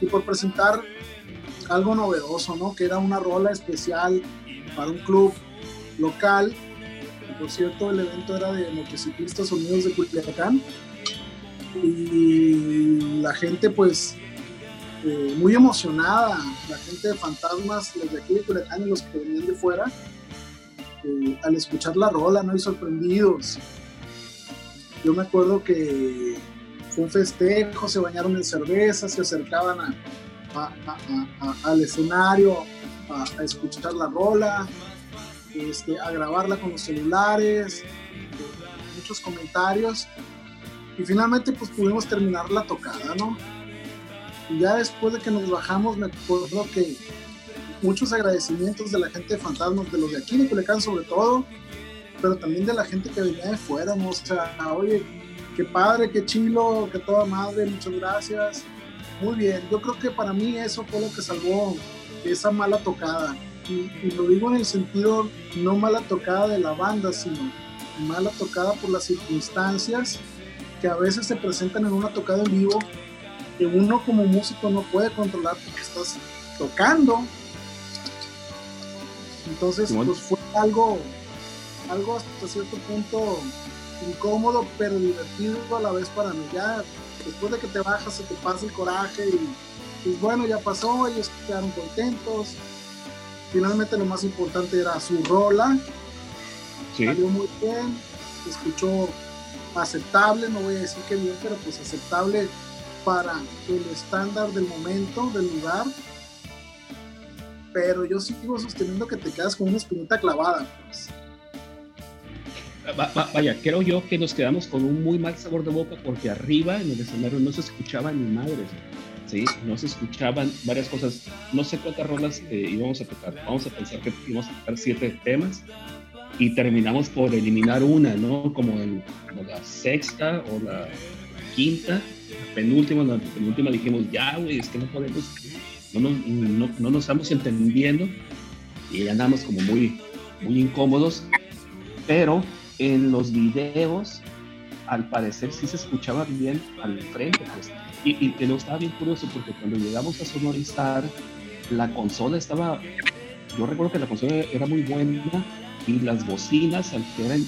y por presentar algo novedoso, ¿no? Que era una rola especial para un club local. Por cierto, el evento era de motociclistas unidos de Culiacán y la gente pues eh, muy emocionada, la gente de Fantasmas, los de aquí de Culiacán y los que venían de fuera, eh, al escuchar la rola, ¿no? Y sorprendidos. Yo me acuerdo que fue un festejo, se bañaron en cerveza, se acercaban al escenario a, escuchar la rola, este, a grabarla con los celulares, muchos comentarios y finalmente pues pudimos terminar la tocada, ¿no? Y ya después de que nos bajamos me acuerdo que muchos agradecimientos de la gente de Fantasmas, de los de aquí de Culiacán sobre todo, pero también de la gente que venía de fuera, ¿no? O sea, oye, qué padre, qué chilo, qué toda madre, muchas gracias. Muy bien, yo creo que para mí eso fue lo que salvó esa mala tocada. Y, y lo digo en el sentido no mala tocada de la banda, sino mala tocada por las circunstancias que a veces se presentan en una tocada en vivo que uno como músico no puede controlar porque estás tocando. Entonces, pues fue algo, algo hasta cierto punto incómodo, pero divertido a la vez para mí. Ya después de que te bajas, se te pasa el coraje y pues bueno, ya pasó, ellos quedaron contentos. Finalmente lo más importante era su rola. Salió muy bien, escuchó aceptable, no voy a decir que bien, pero pues aceptable para el estándar del momento, del lugar. pero yo sigo sosteniendo que te quedas con una espinita clavada. Pues. Vaya, creo yo que nos quedamos con un muy mal sabor de boca porque arriba en el escenario no se escuchaba ni madres. ¿sí? No se escuchaban varias cosas. No sé cuántas rolas eh, íbamos a tocar. Vamos a pensar que íbamos a tocar siete temas y terminamos por eliminar una, ¿no? Como, en, la sexta o la quinta, la penúltima, la penúltima dijimos, ya, güey, es que no podemos, no, no, no, nos estamos entendiendo y andamos como muy, muy incómodos, pero en los videos al parecer sí se escuchaba bien al frente, pues. Y, y, y estaba bien curioso porque cuando llegamos a sonorizar, la consola estaba, yo recuerdo que la consola era muy buena y las bocinas, aunque eran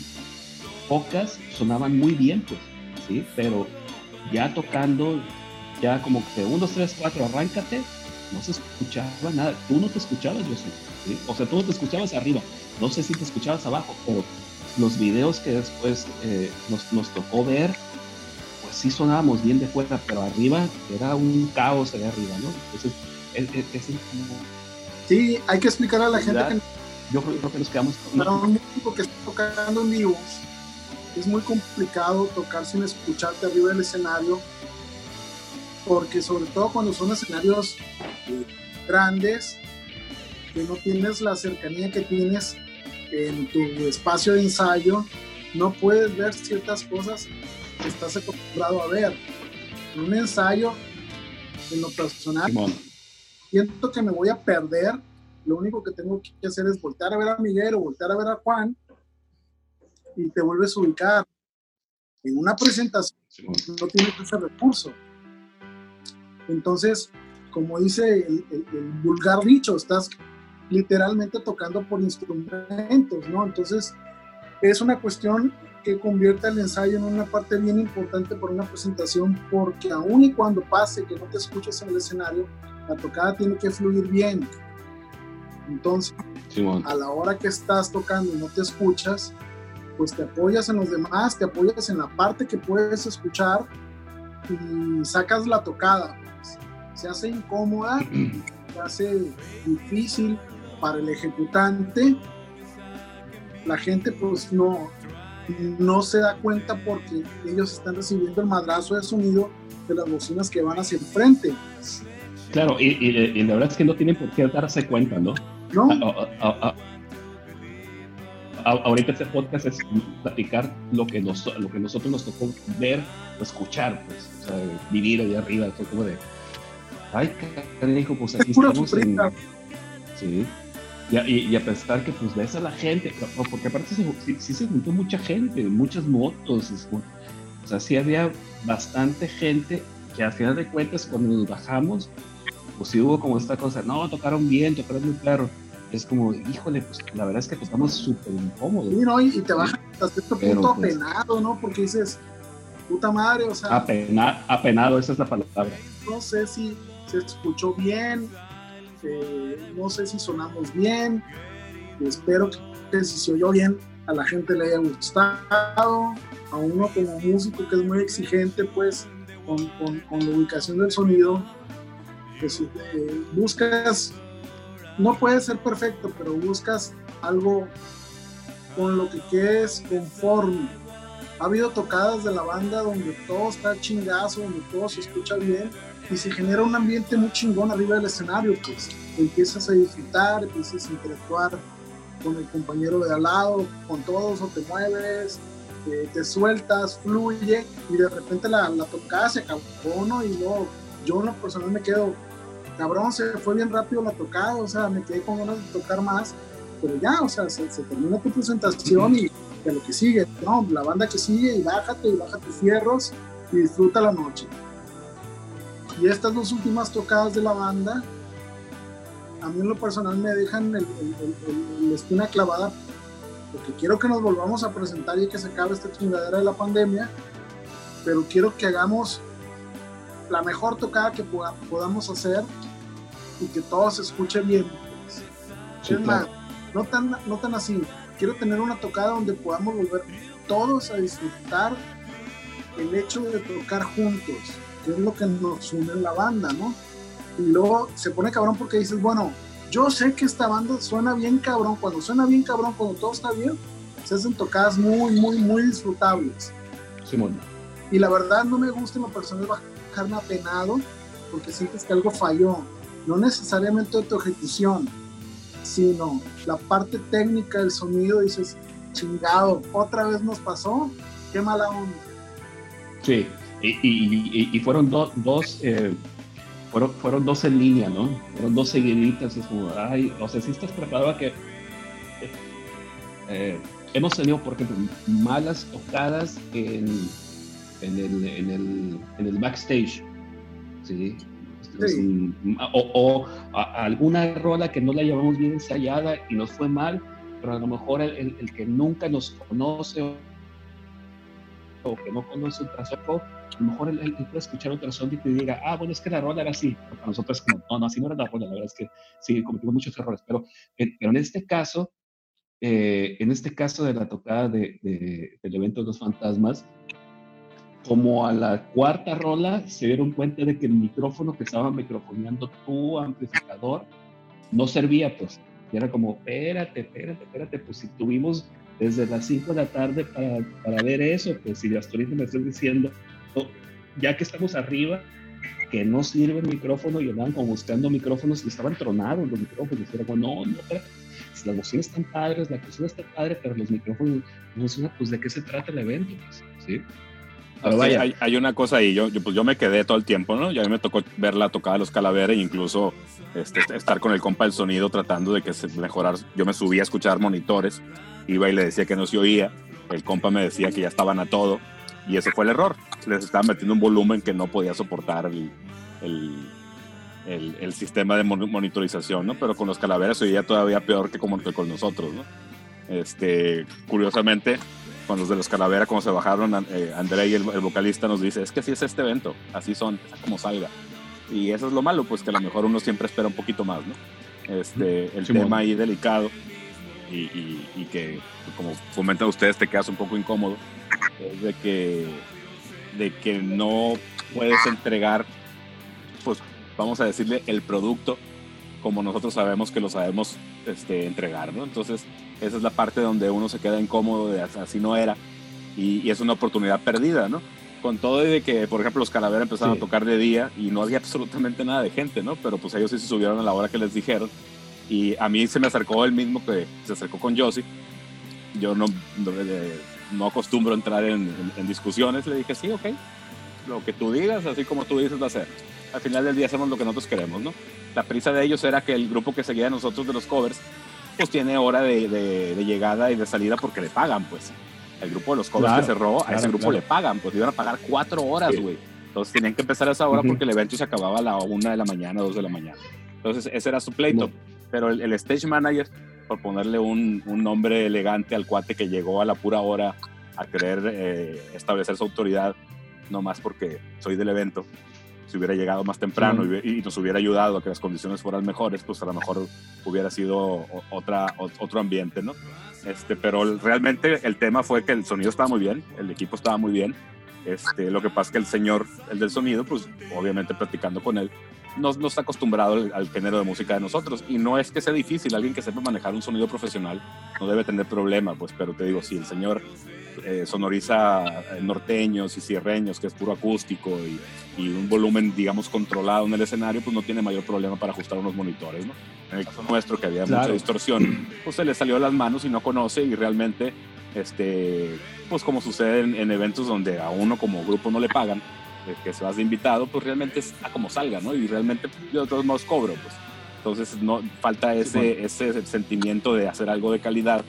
pocas, sonaban muy bien, pues, ¿sí? Pero ya tocando, ya como que 1, 2, 3, 4, arráncate, no se escuchaba nada. Tú no te escuchabas, yo ¿sí? O sea, tú no te escuchabas arriba, no sé si te escuchabas abajo, pero los videos que después eh, nos, nos, tocó ver, pues sí sonábamos bien de fuera, pero arriba era un caos allá arriba, ¿no? Entonces, es, es, es Sí, hay que explicar a la gente que yo creo que nos quedamos con... Para un músico que está tocando en vivo, es muy complicado tocar sin escucharte arriba del escenario, porque sobre todo cuando son escenarios eh, grandes, que no tienes la cercanía que tienes en tu espacio de ensayo, no puedes ver ciertas cosas que estás acostumbrado a ver. En un ensayo, en lo personal, siento que me voy a perder lo único que tengo que hacer es voltear a ver a Miguel o voltear a ver a Juan y te vuelves a ubicar. En una presentación no tienes ese recurso. Entonces, como dice el, vulgar dicho, estás literalmente tocando por instrumentos, ¿no? Entonces, es una cuestión que convierte el ensayo en una parte bien importante para una presentación, porque aun y cuando pase que no te escuches en el escenario, la tocada tiene que fluir bien. Entonces, a la hora que estás tocando y no te escuchas, pues te apoyas en los demás, te apoyas en la parte que puedes escuchar y sacas la tocada. Pues. Se hace incómoda, se hace difícil para el ejecutante. La gente pues no, no se da cuenta porque ellos están recibiendo el madrazo de sonido de las bocinas que van hacia el frente. Claro, y, la verdad es que no tienen por qué darse cuenta, ¿no? No. ahorita este podcast es platicar lo que, nos, lo que nosotros nos tocó ver o escuchar, pues, o sea, vivir allá arriba, fue como de, ay, dijo, pues aquí estamos en... Sí, y, a pesar que pues ves a la gente, porque aparte sí, sí, se juntó mucha gente, muchas motos, o sea, sí había bastante gente que a final de cuentas cuando nos bajamos pues sí hubo como esta cosa, no, tocaron bien, tocaron muy claro. Es como, híjole, pues la verdad es que tocamos súper incómodo. Sí, ¿no? Y, te bajas hasta cierto punto pues, apenado, ¿no? Porque dices, puta madre, o sea. apenado, esa es la palabra. No sé si se escuchó bien, no sé si sonamos bien, espero que si se oyó bien a la gente le haya gustado, a uno como músico que es muy exigente, pues con, con, con la ubicación del sonido, si eh, buscas, no puede ser perfecto, pero buscas algo con lo que quedes conforme. Ha habido tocadas de la banda donde todo está chingazo, donde todo se escucha bien y se genera un ambiente muy chingón arriba del escenario, pues empiezas a disfrutar, empiezas a interactuar con el compañero de al lado, con todos, o te mueves, eh, te sueltas, fluye y de repente la, la tocada se acabó, ¿no? Y luego yo en lo personal me quedo, cabrón, se fue bien rápido la tocada, o sea, me quedé con ganas de tocar más, pero ya, o sea, se, termina tu presentación y de lo que sigue, ¿no? La banda que sigue y bájate y baja tus fierros y disfruta la noche. Y estas dos últimas tocadas de la banda, a mí en lo personal me dejan el, la espina clavada porque quiero que nos volvamos a presentar y que se acabe esta chingadera de la pandemia, pero quiero que hagamos la mejor tocada que podamos hacer y que todo se escuche bien. Pues. no tan, no tan así. Quiero tener una tocada donde podamos volver todos a disfrutar el hecho de tocar juntos, que es lo que nos une en la banda, ¿no? Y luego se pone cabrón porque dices, bueno, yo sé que esta banda suena bien cabrón, cuando suena bien cabrón, cuando todo está bien, se hacen tocadas muy, muy, muy disfrutables. Simón. Y la verdad no me gusta en lo personal bajarme apenado porque sientes que algo falló, no necesariamente de tu ejecución, sino la parte técnica del sonido, dices, chingado, otra vez nos pasó, qué mala onda. Sí, y, fueron dos, eh, fueron, fueron dos en línea, ¿no? Fueron dos seguiditas, es como, ay, o sea, si estás preparado a que... Eh, eh, hemos tenido, por ejemplo, malas tocadas en, en, el, en, el, en el backstage, ¿sí? o, alguna rola que no la llevamos bien ensayada y nos fue mal, pero a lo mejor el, el, que nunca nos conoce o que no conoce un trasoco, a lo mejor él, puede escuchar otra sonda y te diga, ah, bueno, es que la rola era así. para nosotros, como, no, no, así no era la rola, la verdad es que sí, cometimos muchos errores. Pero, eh, pero en este caso, eh, en este caso de la tocada de, del evento de los fantasmas, como a la cuarta rola se dieron cuenta de que el micrófono que estaba microfoneando tu amplificador no servía, pues. Y era como, espérate, espérate, espérate, pues si tuvimos desde las 5 de la tarde para, para, ver eso, pues si hasta ahorita me estás diciendo, ya que estamos arriba, que no sirve el micrófono y andaban como buscando micrófonos y estaban tronados los micrófonos. Y era como, no, no, si las bocinas están padres, la cuestión está padre, pero los micrófonos no funcionan, pues de qué se trata el evento, pues, ¿sí? Hay, una cosa ahí, yo, yo, pues yo me quedé todo el tiempo, ¿no? Y a mí me tocó ver la tocada de los calaveras e incluso este, estar con el compa del sonido tratando de que se mejorar. Yo me subía a escuchar monitores, iba y le decía que no se oía, el compa me decía que ya estaban a todo y ese fue el error. Les estaba metiendo un volumen que no podía soportar el, el, el, sistema de monitorización, ¿no? Pero con los calaveras se oía todavía peor que, como, que con nosotros, ¿no? Este, curiosamente, con los de los Calavera, como se bajaron, eh, André y el, vocalista nos dice, es que así es este evento, así son, como salga. Y eso es lo malo, pues que a lo mejor uno siempre espera un poquito más, ¿no? Este, el tema ahí delicado y, y, que, como comentan ustedes, te quedas un poco incómodo, es de que, de que no puedes entregar, pues vamos a decirle, el producto como nosotros sabemos que lo sabemos este, entregar, ¿no? Entonces, esa es la parte donde uno se queda incómodo de así no era y, es una oportunidad perdida, ¿no? Con todo de que, por ejemplo, los calaveras empezaron a tocar de día y no había absolutamente nada de gente, ¿no? Pero pues ellos sí se subieron a la hora que les dijeron y a mí se me acercó el mismo que se acercó con Josie. Yo no, no, acostumbro a entrar en, discusiones, le dije, sí, ok, lo que tú digas, así como tú dices, va a ser. Al final del día hacemos lo que nosotros queremos, ¿no? La prisa de ellos era que el grupo que seguía a nosotros de los covers pues tiene hora de, de, llegada y de salida porque le pagan, pues. El grupo de los covers que cerró, a ese grupo le pagan, pues iban a pagar cuatro horas, güey. Entonces tenían que empezar a esa hora porque el evento se acababa a la una de la mañana, dos de la mañana. Entonces ese era su pleito. Pero el, stage manager, por ponerle un, un, nombre elegante al cuate que llegó a la pura hora a querer eh, establecer su autoridad, no más porque soy del evento, si hubiera llegado más temprano y, nos hubiera ayudado a que las condiciones fueran mejores, pues a lo mejor hubiera sido otra, otro ambiente, ¿no? Este, pero realmente el tema fue que el sonido estaba muy bien, el equipo estaba muy bien. Este, lo que pasa es que el señor, el del sonido, pues obviamente platicando con él, no, no está acostumbrado al, al, género de música de nosotros. Y no es que sea difícil, alguien que sepa manejar un sonido profesional no debe tener problema, pues, pero te digo, si el señor eh, sonoriza eh, norteños y cierreños, que es puro acústico y, un volumen, digamos, controlado en el escenario, pues no tiene mayor problema para ajustar unos monitores, ¿no? En el caso nuestro, que había mucha distorsión, pues se le salió de las manos y no conoce y realmente, este, pues como sucede en, eventos donde a uno como grupo no le pagan, que se vas de invitado, pues realmente es a como salga, ¿no? Y realmente yo de todos modos cobro, pues. Entonces no falta ese, ese sentimiento de hacer algo de calidad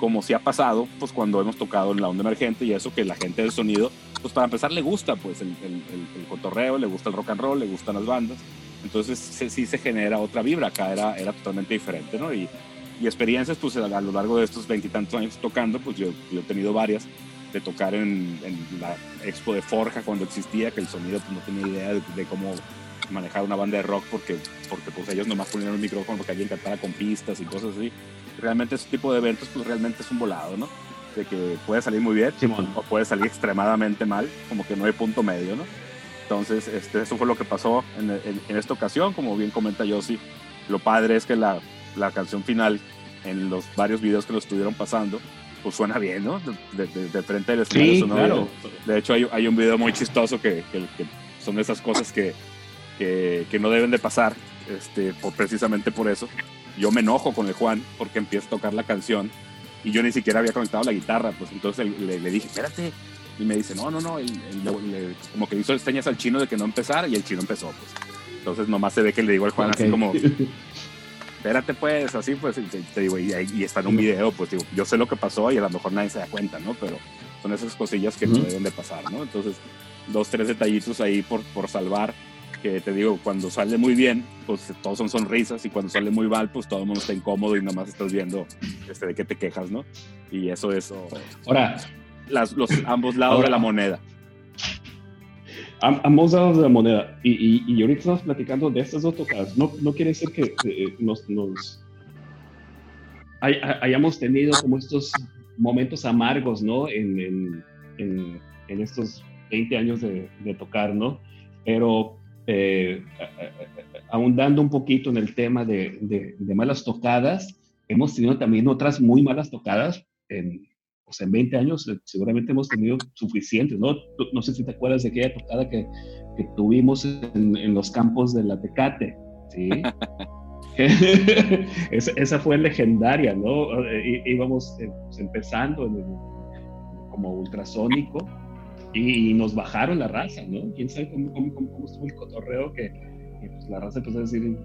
como si ha pasado, pues cuando hemos tocado en la onda emergente y eso que la gente del sonido, pues para empezar le gusta, pues el, el, el, cotorreo, le gusta el rock and roll, le gustan las bandas, entonces sí, se genera otra vibra, acá era, era totalmente diferente, ¿no? Y, y experiencias, pues a, lo largo de estos veintitantos años tocando, pues yo, yo, he tenido varias, de tocar en, en, la expo de Forja cuando existía, que el sonido pues, no tenía idea de, cómo manejar una banda de rock porque, porque pues ellos nomás ponían el micrófono porque alguien cantara con pistas y cosas así realmente ese tipo de eventos, pues realmente es un volado, ¿no? De que puede salir muy bien o puede salir extremadamente mal, como que no hay punto medio, ¿no? Entonces, este, eso fue lo que pasó en, en, esta ocasión, como bien comenta Yossi, lo padre es que la, la canción final, en los varios videos que lo estuvieron pasando, pues suena bien, ¿no? De, de, frente del escenario. Sí, claro. De hecho, hay, hay, un video muy chistoso que, que, son esas cosas que, que, no deben de pasar, este, por, precisamente por eso. Yo me enojo con el Juan porque empieza a tocar la canción y yo ni siquiera había conectado la guitarra, pues entonces le, le dije, espérate, y me dice, no, no, no, como que hizo señas al chino de que no empezara y el chino empezó, pues. Entonces nomás se ve que le digo al Juan así como, espérate pues, así pues, te, digo, y, está en un video, pues digo, yo sé lo que pasó y a lo mejor nadie se da cuenta, ¿no? Pero son esas cosillas que no deben de pasar, ¿no? Entonces, dos, tres detallitos ahí por, por salvar, que te digo, cuando sale muy bien, pues todos son sonrisas y cuando sale muy mal, pues todo el mundo está incómodo y nomás estás viendo este, de qué te quejas, ¿no? Y eso es... Ahora, las, los ambos lados de la moneda. Ambos lados de la moneda. Y, y, ahorita estamos platicando de estas dos tocadas. No, no quiere decir que eh, nos, nos hayamos tenido como estos momentos amargos, ¿no? En, en, en, estos 20 años de, de tocar, ¿no? Pero eh, ahondando un poquito en el tema de, de, de, malas tocadas, hemos tenido también otras muy malas tocadas en, pues en 20 años eh, seguramente hemos tenido suficientes, ¿no? No sé si te acuerdas de aquella tocada que, que tuvimos en, en, los campos de la Tecate, ¿sí? esa, fue legendaria, ¿no? Eh, íbamos eh, pues, empezando como ultrasónico y, nos bajaron la raza, ¿no? ¿Quién sabe cómo, cómo, cómo estuvo el cotorreo que, pues, la raza empezó a decir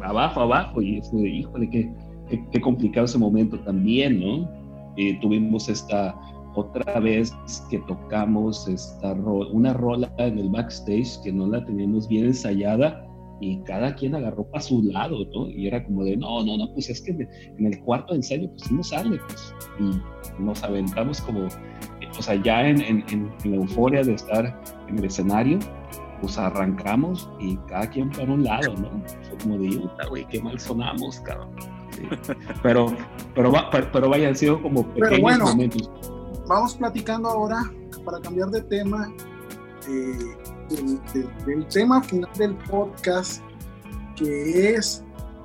abajo, abajo y es de, híjole, qué, qué, qué complicado ese momento también, ¿no? Tuvimos esta otra vez que tocamos esta una rola en el backstage que no la teníamos bien ensayada y cada quien agarró para su lado, ¿no? Y era como de, no, no, no, pues es que en el cuarto ensayo pues no sale, pues, y nos aventamos como, o sea, ya en, en, en, la euforia de estar en el escenario, pues arrancamos y cada quien para un lado, ¿no? Fue como de, puta, güey, qué mal sonamos, cabrón. Pero, pero, pero vaya, han sido como pequeños bueno, momentos. Vamos platicando ahora, para cambiar de tema, eh, del, tema final del podcast, que es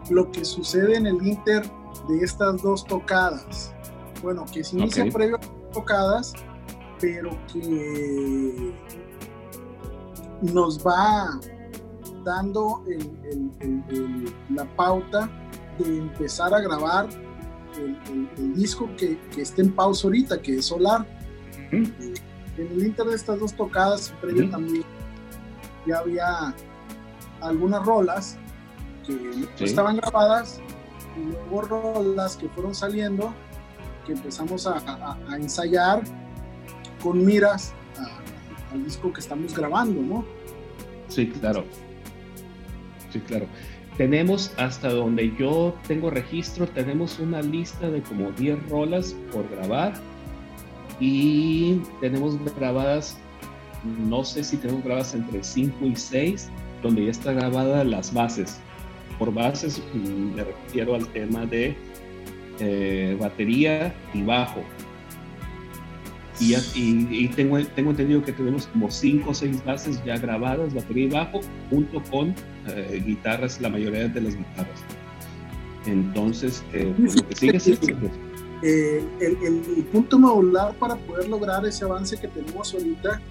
lo que sucede en el Inter de estas dos tocadas. Bueno, que se inicia previo a tocadas, pero que nos va dando la pauta de empezar a grabar el, disco que, que, está en pausa ahorita, que es Solar. En el inter de estas dos tocadas, previo también, ya había algunas rolas que no estaban grabadas y luego rolas que fueron saliendo que empezamos a, ensayar con miras al disco que estamos grabando, ¿no? Sí, claro. Sí, claro. Tenemos hasta donde yo tengo registro, tenemos una lista de como 10 rolas por grabar y tenemos grabadas, no sé si tenemos grabadas entre 5 y 6, donde ya está grabada las bases. Por bases mm, me refiero al tema de eh, batería y bajo. Y, tengo, tengo entendido que tenemos como cinco o seis bases ya grabadas, batería y bajo, junto con eh, guitarras, la mayoría de las guitarras. Entonces, eh, pues, lo que sigue pues, eh, el, el, punto modular para poder lograr ese avance que tenemos ahorita,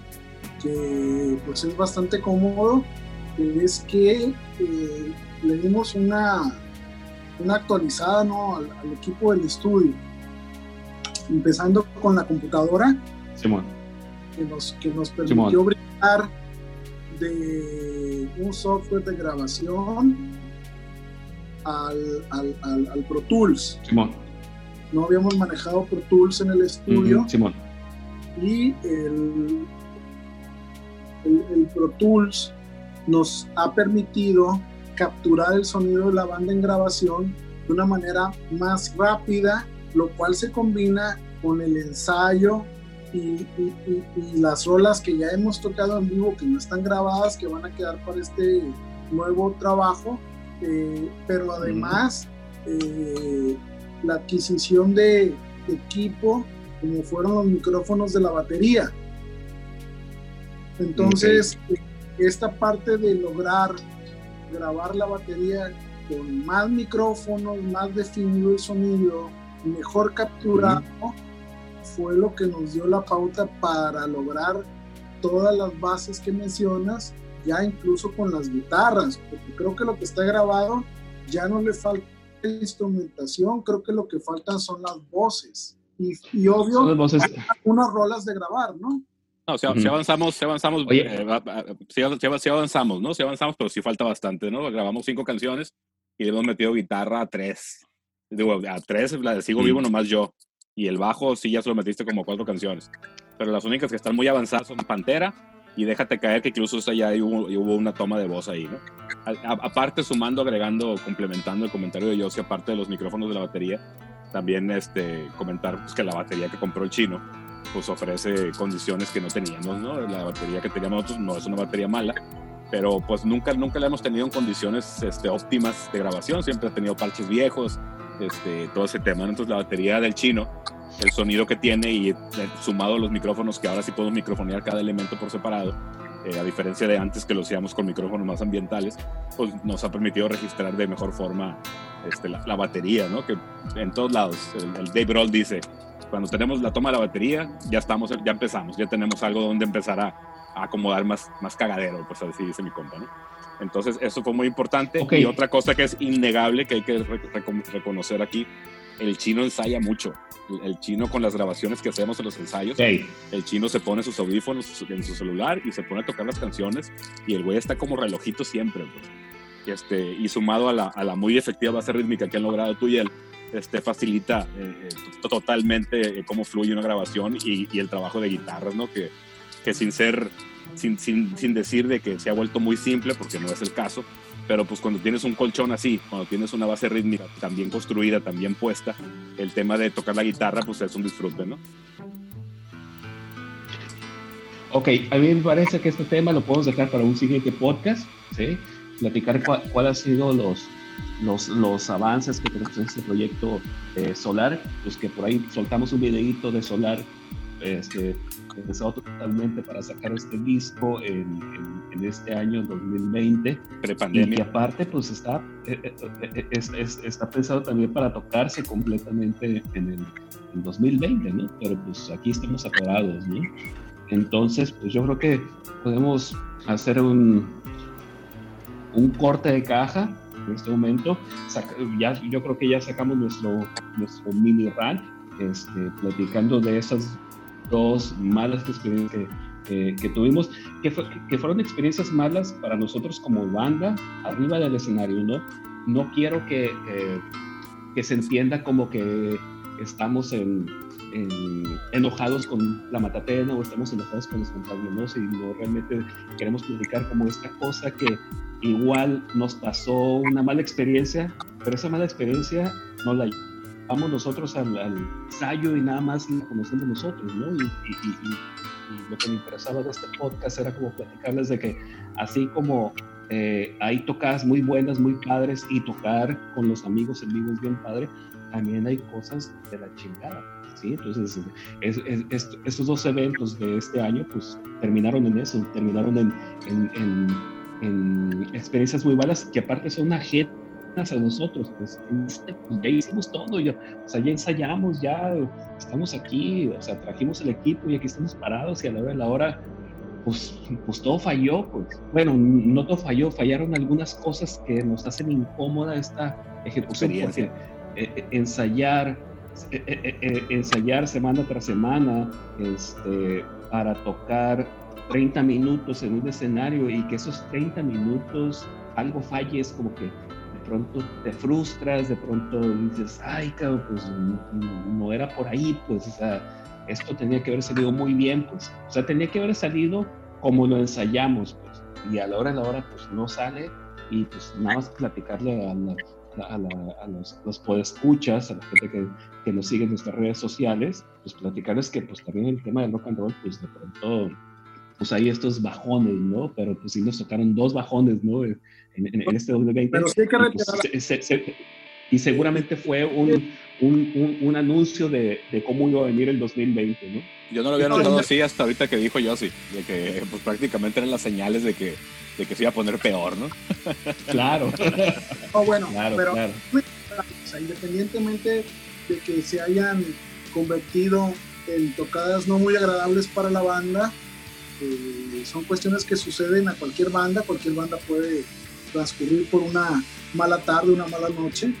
que pues es bastante cómodo, es que le dimos una, una actualizada ¿no? al, al equipo del estudio empezando con la computadora, que nos, que nos permitió brincar de un software de grabación al, al, Pro Tools. No habíamos manejado Pro Tools en el estudio. Y el, el Pro Tools nos ha permitido capturar el sonido de la banda en grabación de una manera más rápida lo cual se combina con el ensayo y, las rolas que ya hemos tocado en vivo, que no están grabadas, que van a quedar para este nuevo trabajo, eh, pero además eh, la adquisición de equipo, como fueron los micrófonos de la batería. Entonces, esta parte de lograr grabar la batería con más micrófonos, más definido el sonido, mejor capturado, fue lo que nos dio la pauta para lograr todas las bases que mencionas, ya incluso con las guitarras, porque creo que lo que está grabado ya no le falta instrumentación, creo que lo que faltan son las voces. Y, y obvio, unas rolas de grabar, ¿no? No, si, avanzamos, si avanzamos, eh, si, avanzamos, ¿no? Si avanzamos, pero sí falta bastante, ¿no? Grabamos cinco canciones y le hemos metido guitarra a tres. Digo, a tres la Sigo Vivo nomás yo. Y el bajo sí ya se lo metiste como cuatro canciones. Pero las únicas que están muy avanzadas son Pantera y Déjate Caer, que incluso ya hubo, hubo una toma de voz ahí, ¿no? aparte, sumando, agregando, complementando el comentario de Yossi, aparte de los micrófonos de la batería, también este, comentar pues, que la batería que compró el chino pues ofrece condiciones que no teníamos, ¿no? La batería que teníamos nosotros no es una batería mala, pero pues nunca, nunca la hemos tenido en condiciones este, óptimas de grabación, siempre ha tenido parches viejos, este, todo ese tema. Entonces la batería del chino, el sonido que tiene y eh, sumado a los micrófonos, que ahora sí podemos microfonear cada elemento por separado, eh, a diferencia de antes que lo hacíamos con micrófonos más ambientales, pues nos ha permitido registrar de mejor forma este, la, batería, ¿no? Que en todos lados, el, el Dave Roll dice, cuando tenemos la toma de la batería, ya estamos, ya empezamos, ya tenemos algo donde empezar a, acomodar más, más cagadero, pues así dice mi compa, ¿no? Entonces, eso fue muy importante. Y otra cosa que es innegable, que hay que reconocer aquí, el chino ensaya mucho. El, chino con las grabaciones que hacemos en los ensayos, el chino se pone sus audífonos en su celular y se pone a tocar las canciones y el güey está como relojito siempre. Pues. Este, y sumado a la, a la muy efectiva base rítmica que han logrado tú y él, este, facilita eh, eh, totalmente eh, cómo fluye una grabación y, el trabajo de guitarras, ¿no? Que, que sin ser, sin, sin, sin, decir de que se ha vuelto muy simple, porque no es el caso, pero pues cuando tienes un colchón así, cuando tienes una base rítmica también construida, también puesta, el tema de tocar la guitarra pues es un disfrute, ¿no? Ok, a mí me parece que este tema lo podemos dejar para un siguiente podcast, ¿sí? Platicar cuáles cuál han sido los, los, los avances que tenemos en este proyecto eh, solar, pues que por ahí soltamos un videito de solar este, empezado totalmente para sacar este disco en, en, este año 2020. Y que aparte, pues está, eh, eh, es, está pensado también para tocarse completamente en el en 2020, ¿no? Pero pues aquí estamos atorados, ¿no? Entonces, pues yo creo que podemos hacer un, un corte de caja en este momento. ya, yo creo que ya sacamos nuestro, nuestro mini rant, este, platicando de esas dos malas experiencias que, tuvimos, que, que, fueron experiencias malas para nosotros como banda arriba del escenario, ¿no? No quiero que, que se entienda como que estamos en, enojados con la matatena o estamos enojados con los contables, ¿no? No realmente queremos publicar como esta cosa que igual nos pasó una mala experiencia, pero esa mala experiencia no la llevamos nosotros al, ensayo y nada más la conocemos nosotros, ¿no? Y, lo que me interesaba de este podcast era como platicarles de que así como eh, hay tocadas muy buenas, muy padres y tocar con los amigos en vivo es bien padre, también hay cosas de la chingada. ¿sí? Entonces, estos dos eventos de este año, pues terminaron en eso, terminaron en, en, en, experiencias muy malas que aparte son ajenas a nosotros, pues, pues, ya hicimos todo, ya, o sea, ya ensayamos, ya estamos aquí, o sea, trajimos el equipo y aquí estamos parados y a la hora de la hora, pues, pues todo falló, pues, bueno, no todo falló, fallaron algunas cosas que nos hacen incómoda esta ejecución, porque eh, eh, ensayar, eh, ensayar semana tras semana este, para tocar 30 minutos en un escenario y que esos 30 minutos algo falle, es como que pronto te frustras, de pronto dices, ay, cabrón, pues no, era por ahí, pues, o sea, esto tenía que haber salido muy bien, pues, o sea, tenía que haber salido como lo ensayamos, pues, y a la hora de la hora, pues, no sale, y pues nada más platicarle a la, a, los, los podescuchas, a la gente que, que, nos sigue en nuestras redes sociales, pues platicarles que pues también el tema del rock and roll, pues de pronto, pues hay estos bajones, ¿no? Pero pues sí nos tocaron dos bajones, ¿no? En, en, este 2020. Pero sí hay que pues, y seguramente fue un, un, un, anuncio de, de, cómo iba a venir el 2020, ¿no? Yo no lo había notado así hasta ahorita que dijo Yossi, de que pues, prácticamente eran las señales de que, de que se iba a poner peor, ¿no? Claro. oh, bueno, pero independientemente de que se hayan convertido en tocadas no muy agradables para la banda, eh, son cuestiones que suceden a cualquier banda, cualquier banda puede transcurrir por una mala tarde, una mala noche,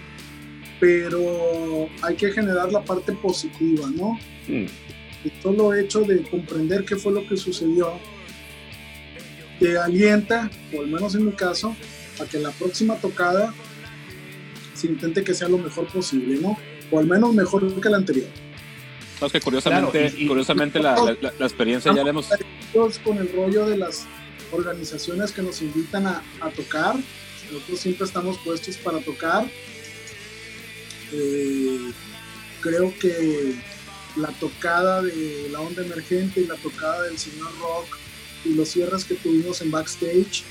pero hay que generar la parte positiva, ¿no? Mm. El solo hecho de comprender qué fue lo que sucedió te alienta, o al menos en mi caso, a que la próxima tocada se intente que sea lo mejor posible, ¿no? O al menos mejor que la anterior. No, que curiosamente, curiosamente la, la, experiencia ya le hemos... Con el rollo de las organizaciones que nos invitan a, a tocar, nosotros siempre estamos puestos para tocar. Eh, creo que la tocada de la onda emergente y la tocada del señor Rock y los cierres que tuvimos en backstage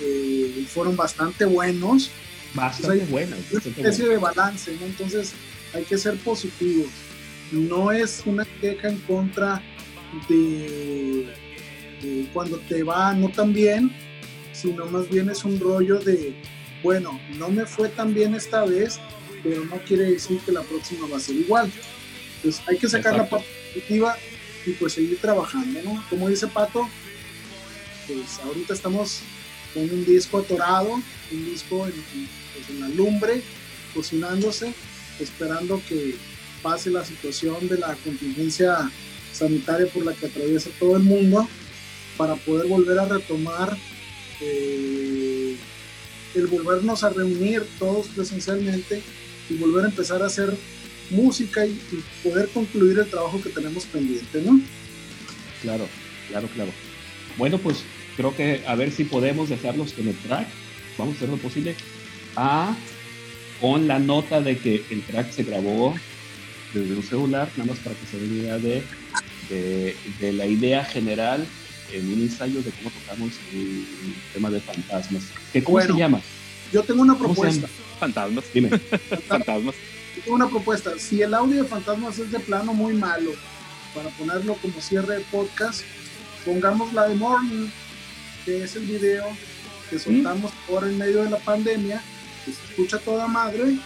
eh, fueron bastante buenos. Bastante buenos. Una especie de balance, ¿no? Entonces hay que ser positivos. No es una queja en contra de, de cuando te va no tan bien, sino más bien es un rollo de, bueno, no me fue tan bien esta vez, pero no quiere decir que la próxima va a ser igual. Entonces hay que sacar la parte positiva y pues seguir trabajando, ¿no? Como dice Pato, pues ahorita estamos con un disco atorado, un disco en, pues, en la lumbre, cocinándose, esperando que pase la situación de la contingencia sanitaria por la que atraviesa todo el mundo para poder volver a retomar eh, el volvernos a reunir todos presencialmente y volver a empezar a hacer música y, poder concluir el trabajo que tenemos pendiente, ¿no? Claro, claro, claro. Bueno, pues creo que a ver si podemos dejarlos con el track, vamos a hacer lo posible, a, con la nota de que el track se grabó desde un celular, nada más para que se den idea de, de, de la idea general en un ensayo de cómo tocamos el, tema de fantasmas. ¿Qué, ¿Cómo se llama? Yo tengo una propuesta. Fantasmas. Dime. fantasmas. tengo una propuesta. Si el audio de fantasmas es de plano muy malo, para ponerlo como cierre de podcast, pongamos la de Morning, que es el video que soltamos por en medio de la pandemia, que se escucha toda madre,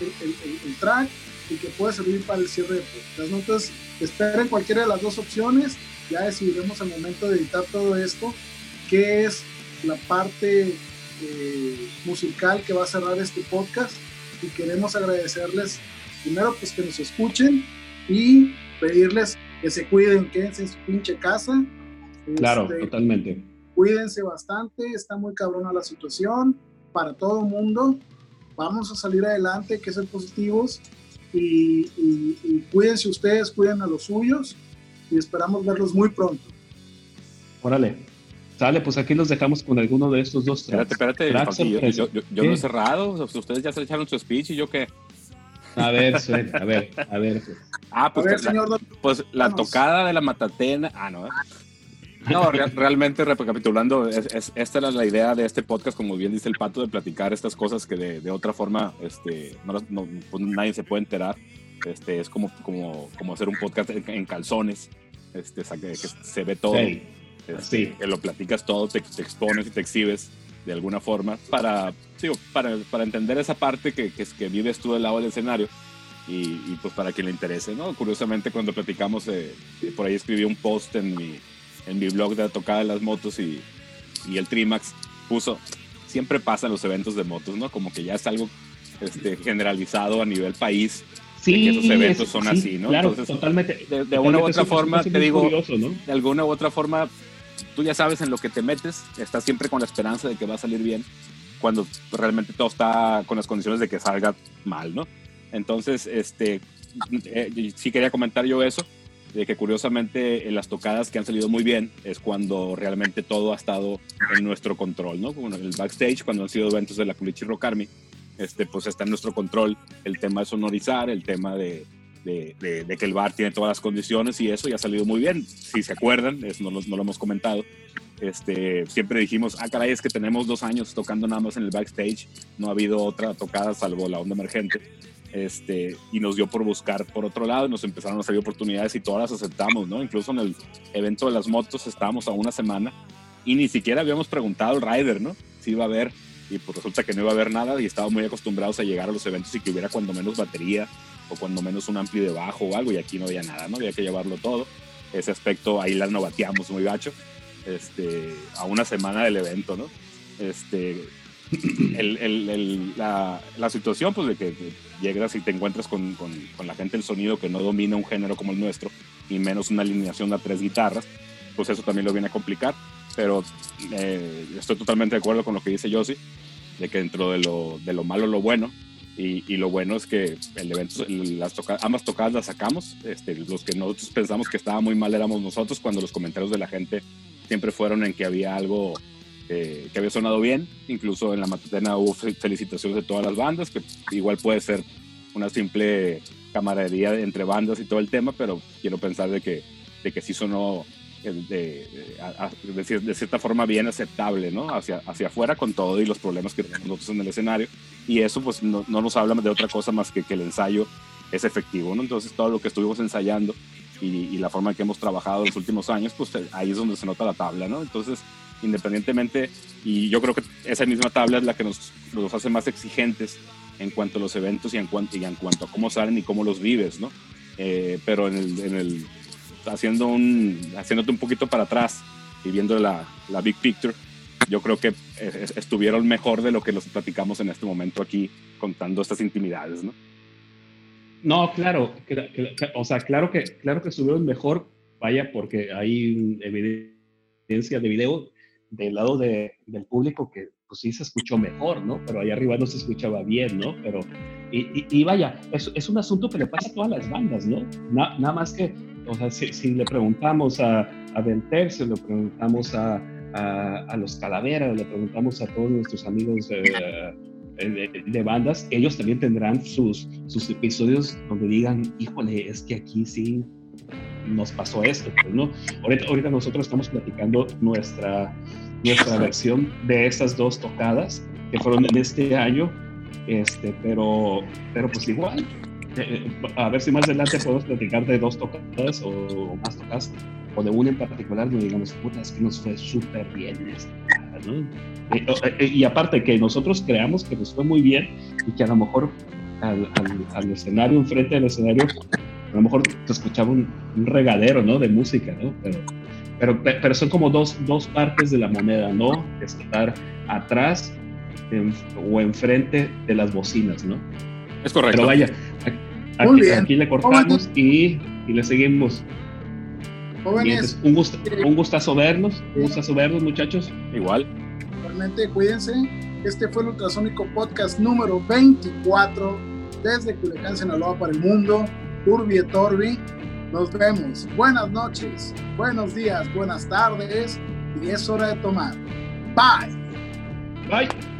el, track y que puede servir para el cierre de podcast. Entonces, esperen cualquiera de las dos opciones ya decidiremos al momento de editar todo esto qué es la parte eh, musical que va a cerrar este podcast y queremos agradecerles primero pues que nos escuchen y pedirles que se cuiden, quédense en su pinche casa. Claro, este, totalmente. Cuídense bastante, está muy cabrona la situación para todo el mundo. Vamos a salir adelante, hay que ser positivos y, y cuídense ustedes, cuiden a los suyos y esperamos verlos muy pronto. Órale. Sale, pues aquí los dejamos con alguno de estos dos tracks. Espérate, espérate. yo, yo, no he cerrado. ustedes ya se echaron su speech y yo qué. A ver, a ver, a ver. Pues. Ah, pues, la, señor, pues la tocada de la matatena. Ah, no. ¿eh? No, realmente recapitulando, es, esta era la idea de este podcast, como bien dice el pato, de platicar estas cosas que de, de otra forma este, no, pues nadie se puede enterar. Este, es como, como, como hacer un podcast en, calzones, este, que, se ve todo, este, que lo platicas todo, te, expones y te exhibes de alguna forma para, para, para, entender esa parte que, que, que, vives tú del lado del escenario y, pues para quien le interese, ¿no? Curiosamente cuando platicamos, eh, por ahí escribí un post en mi, en mi blog de la tocada de las motos y, y el Trimax puso, siempre pasa en los eventos de motos, ¿no? Como que ya es algo este, generalizado a nivel país sí, que esos eventos son así, ¿no? Claro, totalmente. De, una u otra forma, te digo, de alguna u otra forma, tú ya sabes en lo que te metes, estás siempre con la esperanza de que va a salir bien, cuando realmente todo está con las condiciones de que salga mal, ¿no? Entonces, este, eh, sí quería comentar yo eso, de que curiosamente en las tocadas que han salido muy bien es cuando realmente todo ha estado en nuestro control, ¿no? Como en el backstage, cuando han sido eventos de la Culichi Rock Army, este, pues está en nuestro control el tema de sonorizar, el tema de, de, que el bar tiene todas las condiciones y eso ya ha salido muy bien. Si se acuerdan, eso no, lo hemos comentado, este, siempre dijimos, ah, caray, es que tenemos dos años tocando nada más en el backstage, no ha habido otra tocada salvo la onda emergente. Este, y nos dio por buscar por otro lado y nos empezaron a salir oportunidades y todas las aceptamos, ¿no? Incluso en el evento de las motos estábamos a una semana y ni siquiera habíamos preguntado al rider, ¿no? Si iba a haber y pues resulta que no iba a haber nada y estábamos muy acostumbrados a llegar a los eventos y que hubiera cuando menos batería o cuando menos un ampli de bajo o algo y aquí no había nada, ¿no? Había que llevarlo todo. Ese aspecto ahí la novateamos muy gacho este, a una semana del evento, ¿no? Este, el, el, la, la, situación, pues, de que, llegas y te encuentras con, con, con, la gente del sonido que no domina un género como el nuestro, y menos una alineación de tres guitarras, pues eso también lo viene a complicar. Pero eh, estoy totalmente de acuerdo con lo que dice Josie, de que dentro de lo, de lo malo, lo bueno, y, y, lo bueno es que el evento, las toca, ambas tocadas las sacamos. Este, los que nosotros pensamos que estaba muy mal éramos nosotros cuando los comentarios de la gente siempre fueron en que había algo eh, que había sonado bien. Incluso en la matutena hubo felicitaciones de todas las bandas, que igual puede ser una simple camaradería entre bandas y todo el tema, pero quiero pensar de que, de que sí sonó eh, de, de, de, cierta forma bien aceptable, ¿no? Hacia, hacia afuera con todo y los problemas que tenemos nosotros en el escenario. Y eso pues no, no nos habla de otra cosa más que que el ensayo es efectivo, ¿no? Entonces todo lo que estuvimos ensayando y, la forma en que hemos trabajado los últimos años, pues ahí es donde se nota la tabla, ¿no? Entonces, independientemente, y yo creo que esa misma tabla es la que nos, nos hace más exigentes en cuanto a los eventos y en cuanto, y en cuanto a cómo salen y cómo los vives, ¿no? Eh, pero en el, en el, haciendo un, haciéndote un poquito para atrás y viendo la, la big picture, yo creo que estuvieron mejor de lo que los platicamos en este momento aquí contando estas intimidades, ¿no? No, claro, o sea, claro que, claro que estuvieron mejor, vaya, porque hay evidencia de video del lado de, del público que pues sí se escuchó mejor, ¿no? Pero ahí arriba no se escuchaba bien, ¿no? Pero, y, y, vaya, es, es, un asunto que le pasa a todas las bandas, ¿no? nada más que, o sea, si, le preguntamos a, a Del Tercio, le preguntamos a, a, a, los Calaveras, le preguntamos a todos nuestros amigos eh, de, bandas, ellos también tendrán sus, sus episodios donde digan, híjole, es que aquí sí nos pasó esto, pues, ¿no? Ahorita, ahorita nosotros estamos platicando nuestra, nuestra versión de estas dos tocadas que fueron en este año, este, pero, pero pues igual, eh, a ver si más adelante podemos platicar de dos tocadas o, más tocadas, o de una en particular donde digamos, puta, es que nos fue súper bien esta, ¿no? Eh, eh, y aparte que nosotros creamos que nos fue muy bien y que a lo mejor al, al, escenario, enfrente del escenario, a lo mejor te escuchaba un, regadero, ¿no? De música, ¿no? Pero, pero, pero son como dos, dos partes de la moneda, ¿no? Estar atrás o enfrente de las bocinas, ¿no? Es correcto. Pero vaya, aquí, aquí le cortamos y, y, le seguimos. Jóvenes, un, gusto, un gustazo vernos, un gustazo vernos, muchachos. Igual cuídense. Este fue el Ultrasónico Podcast número 24 desde Culiacán, Sinaloa para el mundo. Urbi et. Nos vemos. Buenas noches, buenos días, buenas tardes y es hora de tomar. Bye. Bye.